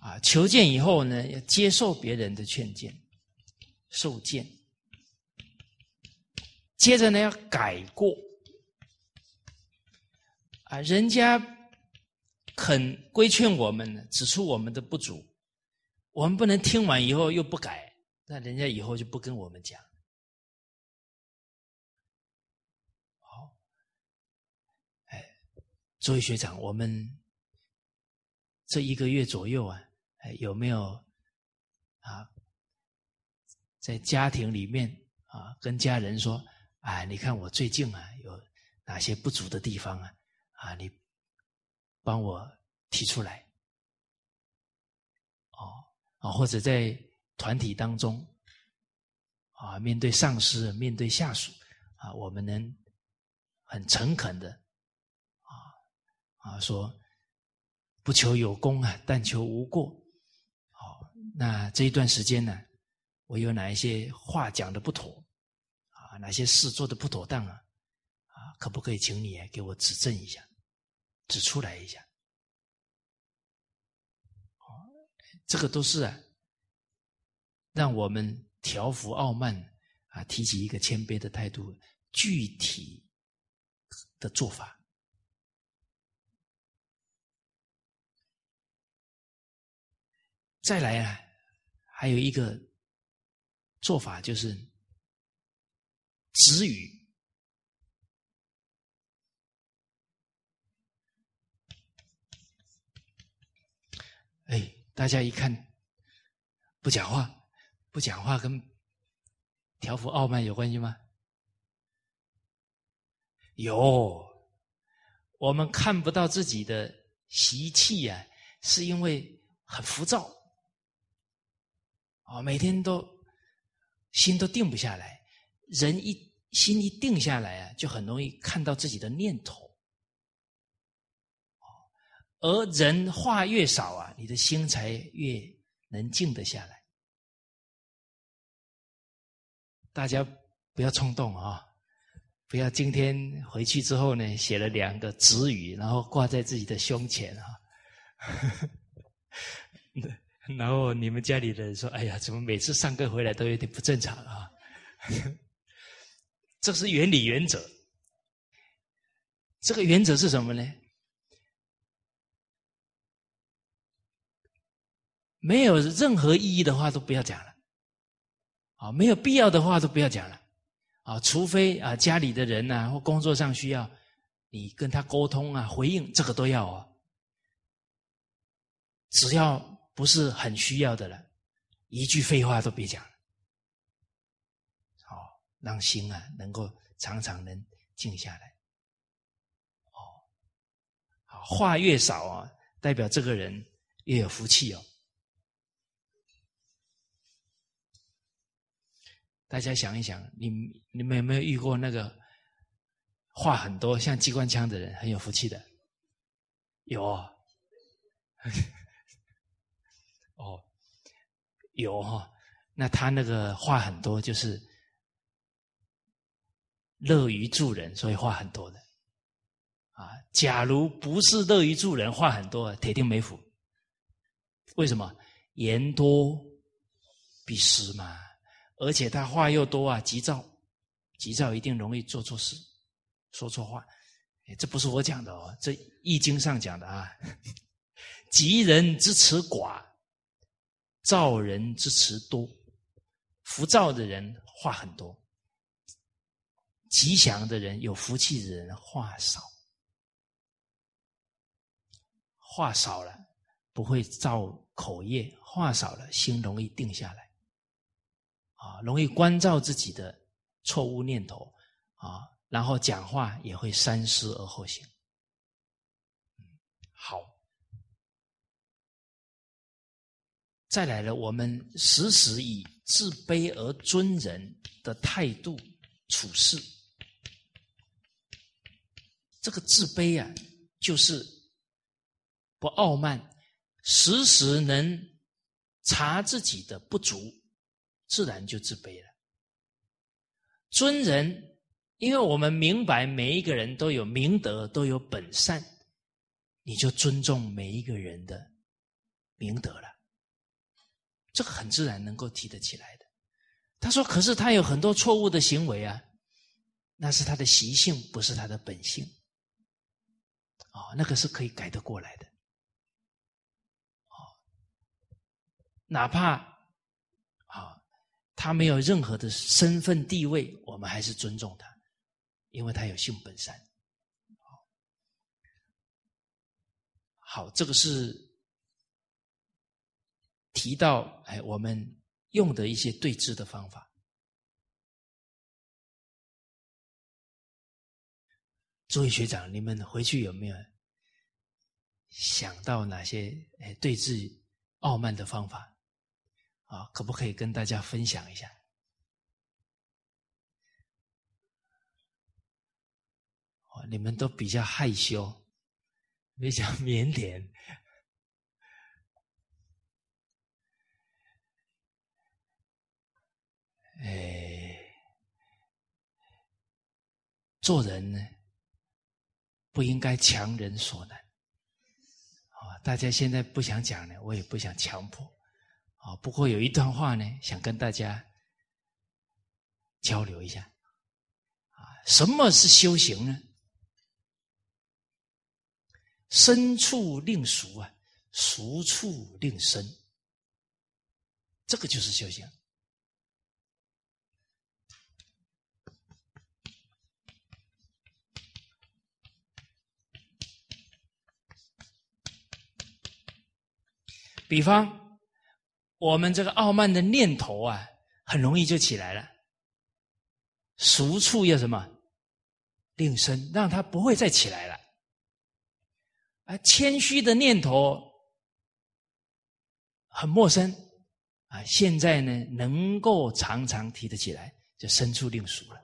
啊，求见以后呢要接受别人的劝谏，受见，接着呢要改过，啊，人家肯规劝我们，指出我们的不足，我们不能听完以后又不改。那人家以后就不跟我们讲。好，哎，作为学长，我们这一个月左右啊，有没有啊，在家庭里面啊，跟家人说，哎，你看我最近啊，有哪些不足的地方啊？啊，你帮我提出来。哦，啊，或者在。团体当中，啊，面对上司，面对下属，啊，我们能很诚恳的，啊啊，说不求有功啊，但求无过。好，那这一段时间呢，我有哪一些话讲的不妥，啊，哪些事做的不妥当啊，啊，可不可以请你给我指正一下，指出来一下？这个都是啊。让我们调服傲慢啊，提起一个谦卑的态度，具体的做法。再来啊，还有一个做法就是止语。哎，大家一看不讲话。不讲话跟调服傲慢有关系吗？有，我们看不到自己的习气啊，是因为很浮躁，啊，每天都心都定不下来。人一心一定下来啊，就很容易看到自己的念头。而人话越少啊，你的心才越能静得下来。大家不要冲动啊！不要今天回去之后呢，写了两个子语，然后挂在自己的胸前啊。然后你们家里人说：“哎呀，怎么每次上课回来都有点不正常啊？” 这是原理原则。这个原则是什么呢？没有任何意义的话都不要讲了。啊，没有必要的话都不要讲了，啊，除非啊家里的人呐或工作上需要，你跟他沟通啊回应这个都要哦。只要不是很需要的了，一句废话都别讲了，好，让心啊能够常常能静下来。哦，好，话越少啊，代表这个人越有福气哦。大家想一想，你你们有没有遇过那个话很多、像机关枪的人，很有福气的？有，哦，有哈。那他那个话很多，就是乐于助人，所以话很多的。啊，假如不是乐于助人，话很多，铁定没福。为什么？言多必失嘛。而且他话又多啊，急躁，急躁一定容易做错事，说错话。这不是我讲的哦，这《易经》上讲的啊。吉人之辞寡，躁人之辞多。浮躁的人话很多，吉祥的人、有福气的人话少。话少了不会造口业，话少了心容易定下来。啊，容易关照自己的错误念头啊，然后讲话也会三思而后行。好，再来了，我们时时以自卑而尊人的态度处事。这个自卑啊，就是不傲慢，时时能查自己的不足。自然就自卑了。尊人，因为我们明白每一个人都有明德，都有本善，你就尊重每一个人的明德了。这个很自然能够提得起来的。他说：“可是他有很多错误的行为啊，那是他的习性，不是他的本性。哦，那个是可以改得过来的。哦，哪怕。”他没有任何的身份地位，我们还是尊重他，因为他有性本善。好，这个是提到哎，我们用的一些对峙的方法。诸位学长，你们回去有没有想到哪些哎对峙傲慢的方法？啊，可不可以跟大家分享一下？哦，你们都比较害羞，比较 腼腆。哎，做人呢，不应该强人所难。啊，大家现在不想讲呢，我也不想强迫。啊，不过有一段话呢，想跟大家交流一下。啊，什么是修行呢？深处令熟啊，熟处令身，这个就是修行。比方。我们这个傲慢的念头啊，很容易就起来了。熟处要什么？令身，让他不会再起来了。而，谦虚的念头很陌生啊，现在呢，能够常常提得起来，就生处令熟了。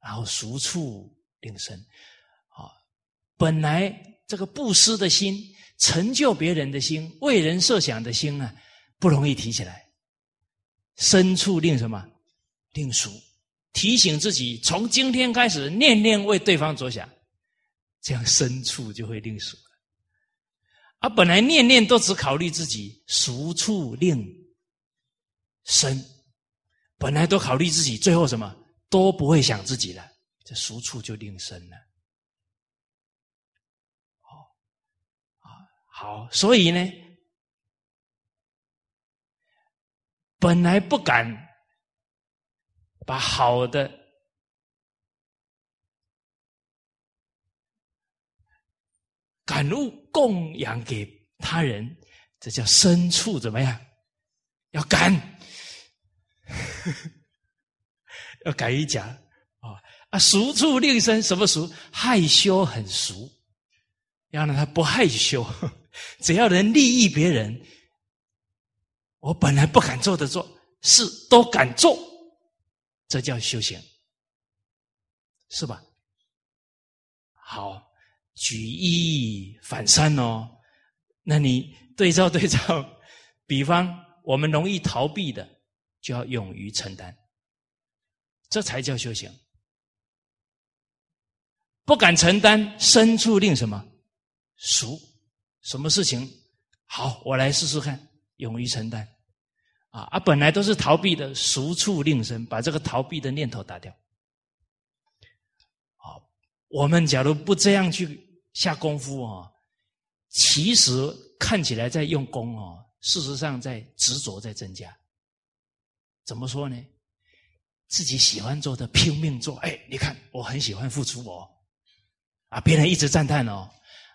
然后熟处令身，啊，本来这个布施的心。成就别人的心，为人设想的心啊，不容易提起来。深处令什么？令熟。提醒自己，从今天开始，念念为对方着想，这样深处就会令熟了。而本来念念都只考虑自己，熟处令生。本来都考虑自己，最后什么都不会想自己了，这熟处就令生了。好，所以呢，本来不敢把好的感悟供养给他人，这叫深处怎么样？要敢，要敢一讲啊啊！熟处令生，什么熟？害羞很熟，要让他不害羞。只要能利益别人，我本来不敢做的做事都敢做，这叫修行，是吧？好，举一反三哦。那你对照对照，比方。我们容易逃避的，就要勇于承担，这才叫修行。不敢承担，深处令什么熟？什么事情好？我来试试看，勇于承担啊！啊，本来都是逃避的，熟处令生，把这个逃避的念头打掉。好，我们假如不这样去下功夫啊，其实看起来在用功哦。事实上，在执着在增加。怎么说呢？自己喜欢做的拼命做，哎，你看我很喜欢付出哦，啊，别人一直赞叹哦，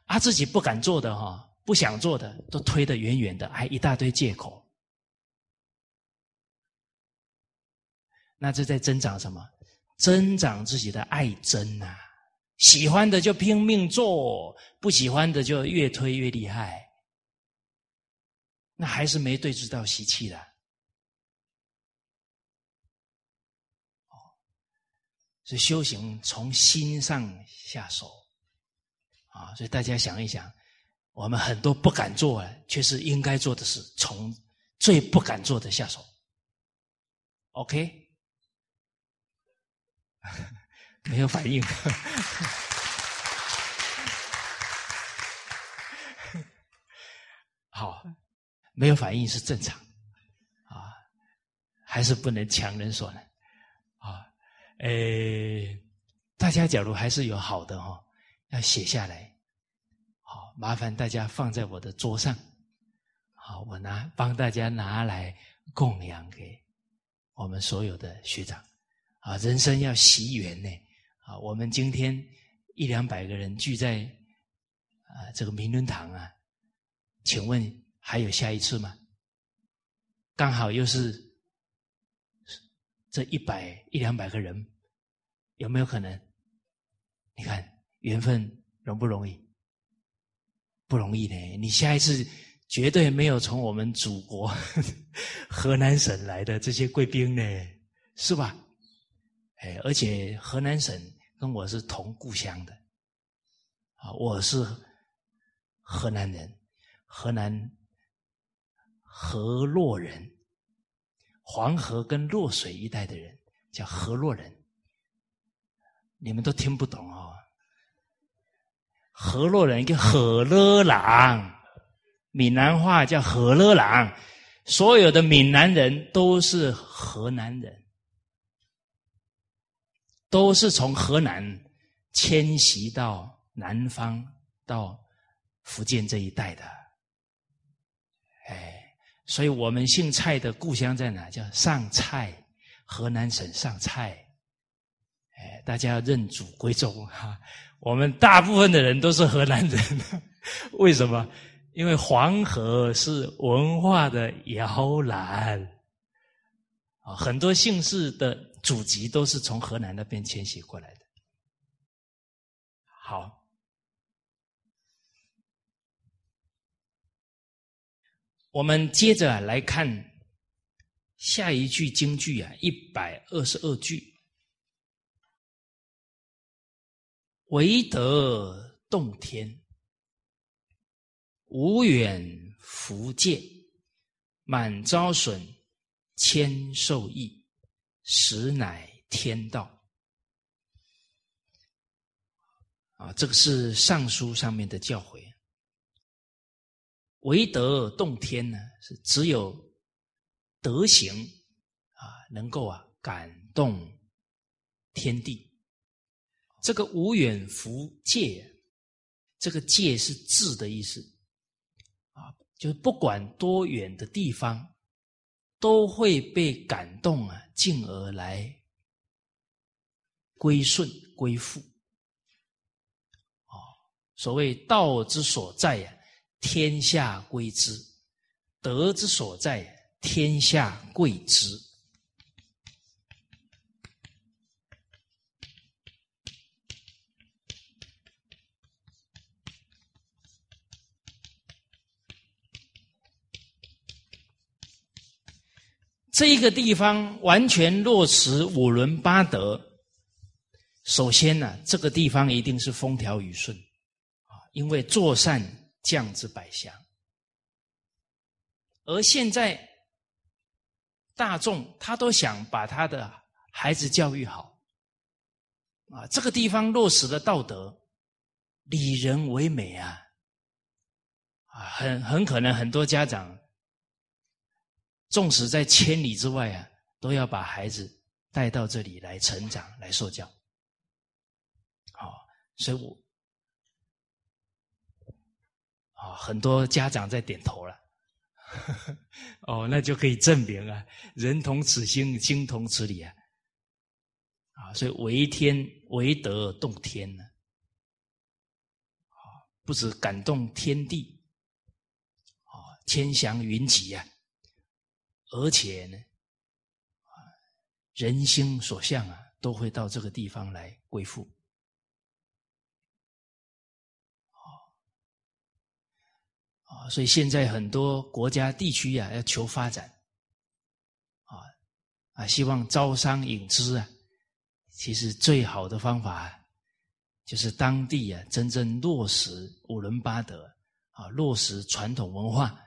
啊，自己不敢做的哈，不想做的都推得远远的，还一大堆借口。那这在增长什么？增长自己的爱憎呐！喜欢的就拼命做，不喜欢的就越推越厉害。那还是没对治到习气的，哦，所以修行从心上下手，啊，所以大家想一想，我们很多不敢做，却是应该做的事，从最不敢做的下手。OK，没有反应，好。没有反应是正常，啊，还是不能强人所难，啊，诶，大家假如还是有好的哈，要写下来，好，麻烦大家放在我的桌上，好，我拿帮大家拿来供养给我们所有的学长，啊，人生要惜缘呢，啊，我们今天一两百个人聚在啊这个明伦堂啊，请问。还有下一次吗？刚好又是这一百一两百个人，有没有可能？你看缘分容不容易？不容易呢。你下一次绝对没有从我们祖国 河南省来的这些贵宾呢，是吧？哎，而且河南省跟我是同故乡的，啊，我是河南人，河南。河洛人，黄河跟洛水一带的人叫河洛人，你们都听不懂哦。河洛人叫河勒郎，闽南话叫河勒郎，所有的闽南人都是河南人，都是从河南迁徙到南方，到福建这一带的，哎。所以我们姓蔡的故乡在哪？叫上蔡，河南省上蔡。哎，大家要认祖归宗哈。我们大部分的人都是河南人，为什么？因为黄河是文化的摇篮啊，很多姓氏的祖籍都是从河南那边迁徙过来的。好。我们接着来看下一句京剧啊，一百二十二句，唯德动天，无远弗届，满招损，谦受益，实乃天道。啊，这个是尚书上面的教诲。唯德动天呢，是只有德行啊，能够啊感动天地。这个无远弗届，这个届是至的意思啊，就是不管多远的地方，都会被感动啊，进而来归顺归附。哦，所谓道之所在呀，天下归之；德之所在，天下贵之。这一个地方完全落实五伦八德。首先呢，这个地方一定是风调雨顺啊，因为做善降之百祥。而现在大众他都想把他的孩子教育好啊，这个地方落实了道德，礼人为美啊啊，很很可能很多家长。纵使在千里之外啊，都要把孩子带到这里来成长、来受教。好，所以我啊，很多家长在点头了。哦，那就可以证明啊，人同此心，心同此理啊。啊，所以为天为德动天呢。啊，不止感动天地，啊，天祥云集啊。而且呢，啊，人心所向啊，都会到这个地方来归附。啊，所以现在很多国家地区啊，要求发展，啊啊，希望招商引资啊，其实最好的方法啊就是当地啊，真正落实五伦八德啊，落实传统文化。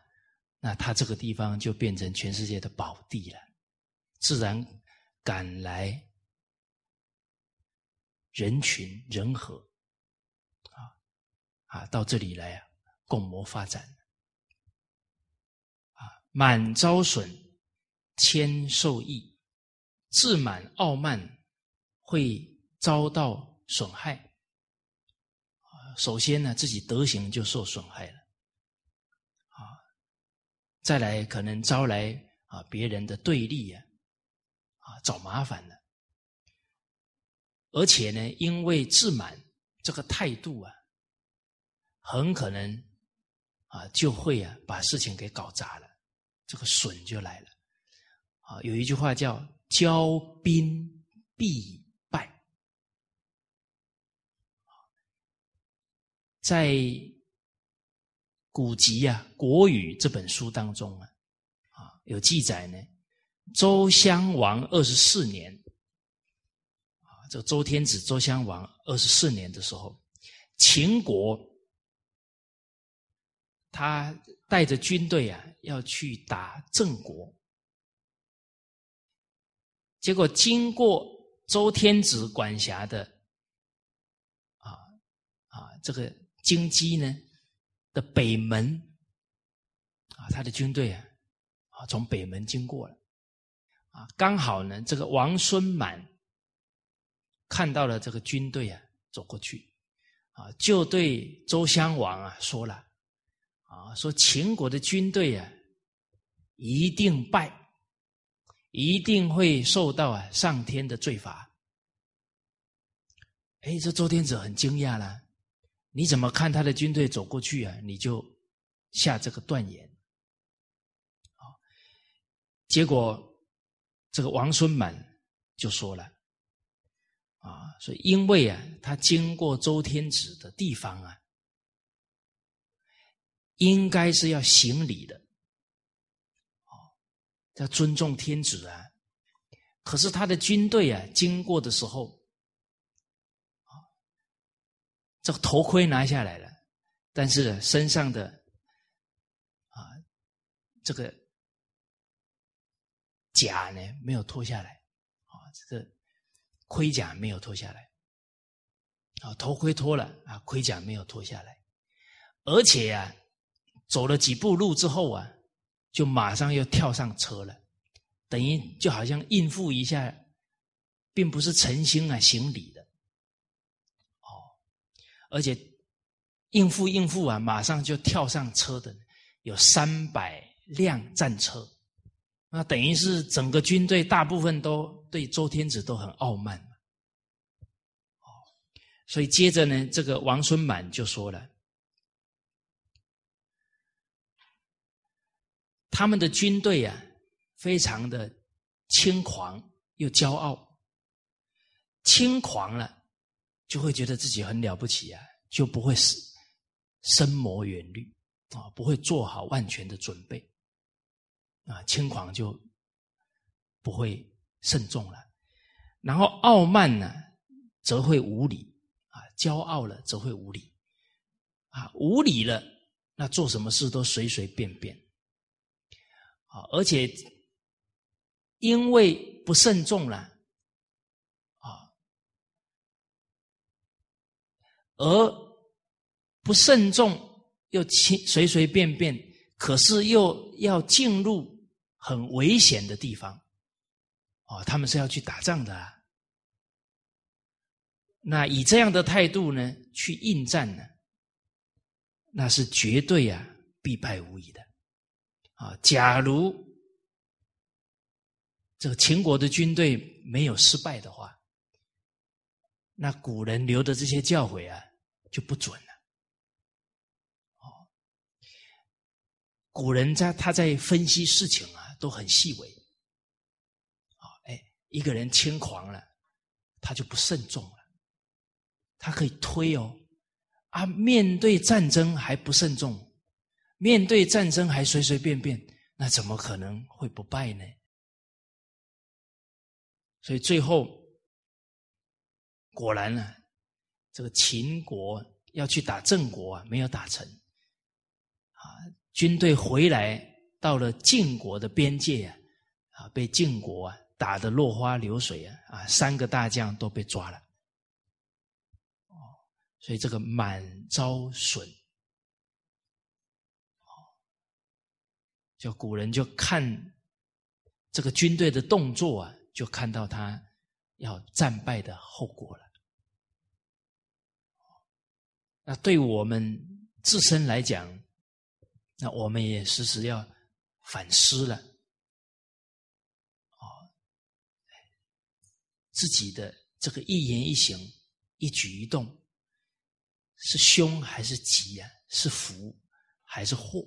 那他这个地方就变成全世界的宝地了，自然赶来人群人和，啊啊，到这里来啊，共谋发展，啊，满招损，谦受益，自满傲慢会遭到损害，首先呢，自己德行就受损害了。再来可能招来啊别人的对立呀，啊找麻烦了，而且呢，因为自满这个态度啊，很可能啊就会啊把事情给搞砸了，这个损就来了。啊，有一句话叫“骄兵必败”，在。古籍啊，《国语》这本书当中啊，啊有记载呢。周襄王二十四年，啊，这周天子周襄王二十四年的时候，秦国他带着军队啊要去打郑国，结果经过周天子管辖的啊啊这个京畿呢。的北门啊，他的军队啊，啊，从北门经过了，啊，刚好呢，这个王孙满看到了这个军队啊，走过去，啊，就对周襄王啊说了，啊，说秦国的军队啊，一定败，一定会受到啊上天的罪罚。哎，这周天子很惊讶了。你怎么看他的军队走过去啊？你就下这个断言，啊，结果这个王孙满就说了，啊，说因为啊，他经过周天子的地方啊，应该是要行礼的，哦，要尊重天子啊，可是他的军队啊，经过的时候。这个头盔拿下来了，但是身上的啊，这个甲呢没有脱下来，啊，这个盔甲没有脱下来，啊，头盔脱了啊，盔甲没有脱下来，而且啊，走了几步路之后啊，就马上又跳上车了，等于就好像应付一下，并不是诚心啊行礼的。而且应付应付啊，马上就跳上车的有三百辆战车那等于是整个军队大部分都对周天子都很傲慢。哦，所以接着呢，这个王孙满就说了，他们的军队啊，非常的轻狂又骄傲，轻狂了。就会觉得自己很了不起啊，就不会深深谋远虑啊，不会做好万全的准备啊，轻狂就不会慎重了。然后傲慢呢，则会无礼啊，骄傲了则会无礼啊，无礼了，那做什么事都随随便便啊，而且因为不慎重了。而不慎重，又轻随随便便，可是又要进入很危险的地方，哦，他们是要去打仗的啊。那以这样的态度呢，去应战呢，那是绝对啊必败无疑的啊。假如这个秦国的军队没有失败的话，那古人留的这些教诲啊。就不准了。哦，古人在他在分析事情啊，都很细微。啊，哎，一个人轻狂了，他就不慎重了。他可以推哦，啊，面对战争还不慎重，面对战争还随随便便，那怎么可能会不败呢？所以最后果然呢。这个秦国要去打郑国啊，没有打成，啊，军队回来到了晋国的边界啊，啊，被晋国啊打得落花流水啊，啊，三个大将都被抓了，哦，所以这个满招损，哦，就古人就看这个军队的动作啊，就看到他要战败的后果了。那对我们自身来讲，那我们也时时要反思了，哦，自己的这个一言一行、一举一动，是凶还是吉呀？是福还是祸？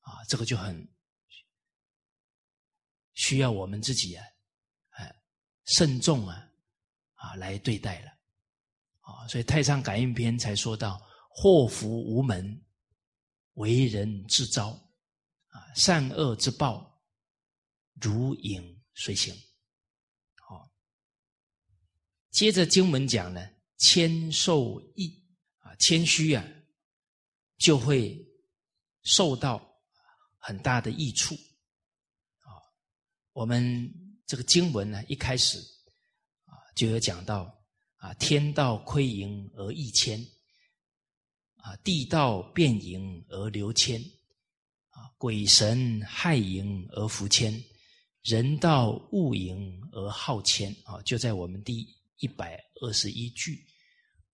啊，这个就很需要我们自己啊，哎，慎重啊，啊，来对待了。啊，所以《太上感应篇》才说到：“祸福无门，为人自招。啊，善恶之报，如影随形。”好，接着经文讲呢，谦受益啊，谦虚啊，就会受到很大的益处。啊，我们这个经文呢，一开始啊，就有讲到。啊，天道亏盈而益谦，啊，地道变盈而流谦，啊，鬼神害盈而福谦，人道恶盈而好谦，啊，就在我们第一百二十一句，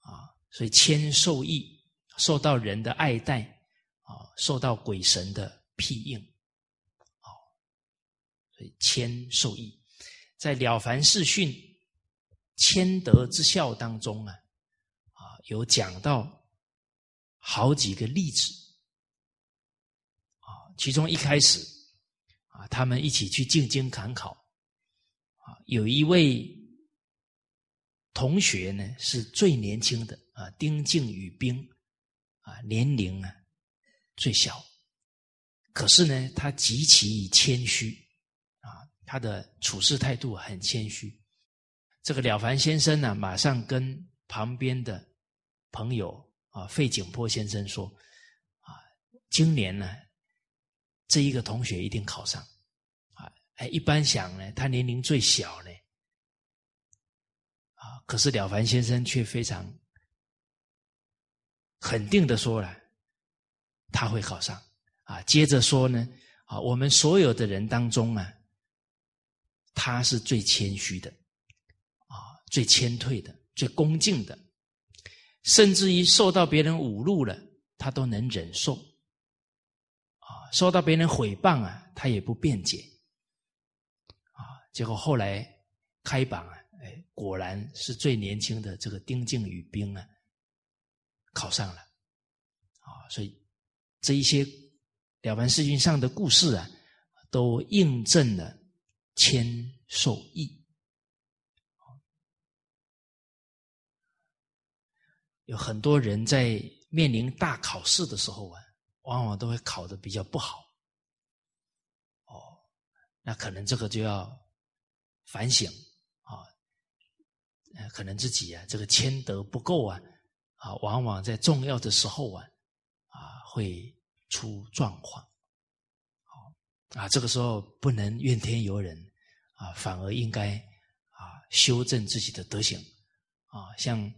啊，所以谦受益，受到人的爱戴，啊，受到鬼神的庇应，啊，所以谦受益，在了凡四训。谦德之孝当中啊，啊，有讲到好几个例子。啊，其中一开始啊，他们一起去进京赶考。啊，有一位同学呢是最年轻的啊，丁敬宇兵啊，年龄啊最小，可是呢，他极其谦虚啊，他的处事态度很谦虚。这个了凡先生呢，马上跟旁边的朋友啊，费景坡先生说：“啊，今年呢，这一个同学一定考上。”啊，哎，一般想呢，他年龄最小呢，啊，可是了凡先生却非常肯定的说了，他会考上。啊，接着说呢，啊，我们所有的人当中啊，他是最谦虚的。最谦退的、最恭敬的，甚至于受到别人侮辱了，他都能忍受。啊，受到别人诽谤啊，他也不辩解，啊，结果后来开榜啊，哎，果然是最年轻的这个丁敬宇兵啊，考上了，啊，所以这一些了凡四训上的故事啊，都印证了谦受益。有很多人在面临大考试的时候啊，往往都会考的比较不好。哦，那可能这个就要反省啊，可能自己啊这个谦德不够啊，啊，往往在重要的时候啊，啊会出状况。好啊，这个时候不能怨天尤人啊，反而应该啊修正自己的德行啊，像。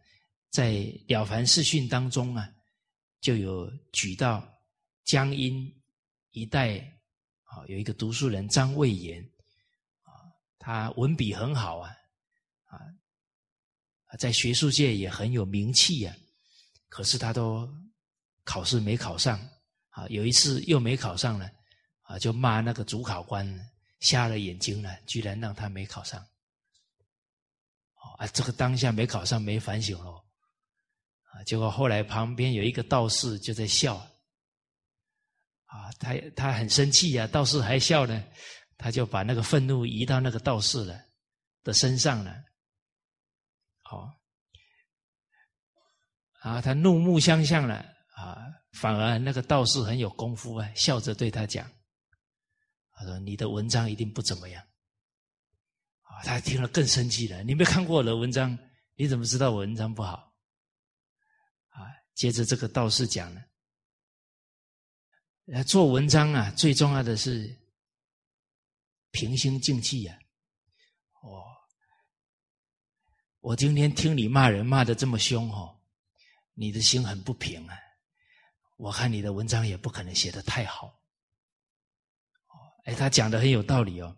在《了凡四训》当中啊，就有举到江阴一带啊，有一个读书人张魏言啊，他文笔很好啊，啊，在学术界也很有名气呀。可是他都考试没考上啊，有一次又没考上了啊，就骂那个主考官瞎了眼睛了，居然让他没考上。啊，这个当下没考上，没反省喽。结果后来旁边有一个道士就在笑，啊，他他很生气呀，道士还笑呢，他就把那个愤怒移到那个道士了的身上了，好，啊，他怒目相向了，啊，反而那个道士很有功夫啊，笑着对他讲，他说：“你的文章一定不怎么样。”啊，他听了更生气了，你没看过我的文章，你怎么知道我文章不好？接着这个道士讲了，做文章啊，最重要的是平心静气呀。哦，我今天听你骂人骂的这么凶哦，你的心很不平啊。我看你的文章也不可能写的太好。哎，他讲的很有道理哦。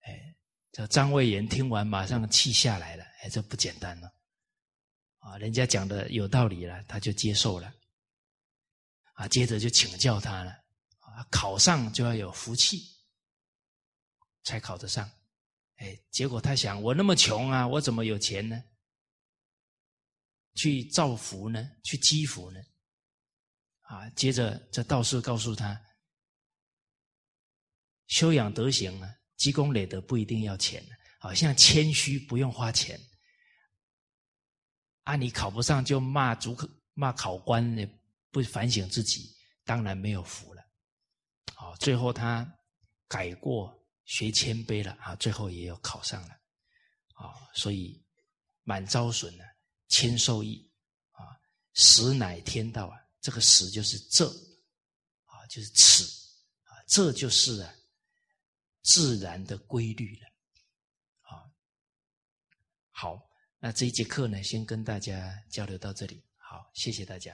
哎，这张魏言听完马上气下来了。哎，这不简单了。啊人家讲的有道理了，他就接受了。啊，接着就请教他了。啊，考上就要有福气，才考得上。哎，结果他想，我那么穷啊，我怎么有钱呢？去造福呢？去积福呢？啊，接着这道士告诉他，修养德行啊，积功累德不一定要钱，好像谦虚不用花钱。啊，你考不上就骂主考骂考官，不反省自己，当然没有福了。好，最后他改过学谦卑了啊，最后也有考上了。啊，所以满招损呢，谦受益啊，实乃天道啊。这个实就是这啊，就是此啊，这就是啊自然的规律了。啊，好。那这一节课呢，先跟大家交流到这里。好，谢谢大家。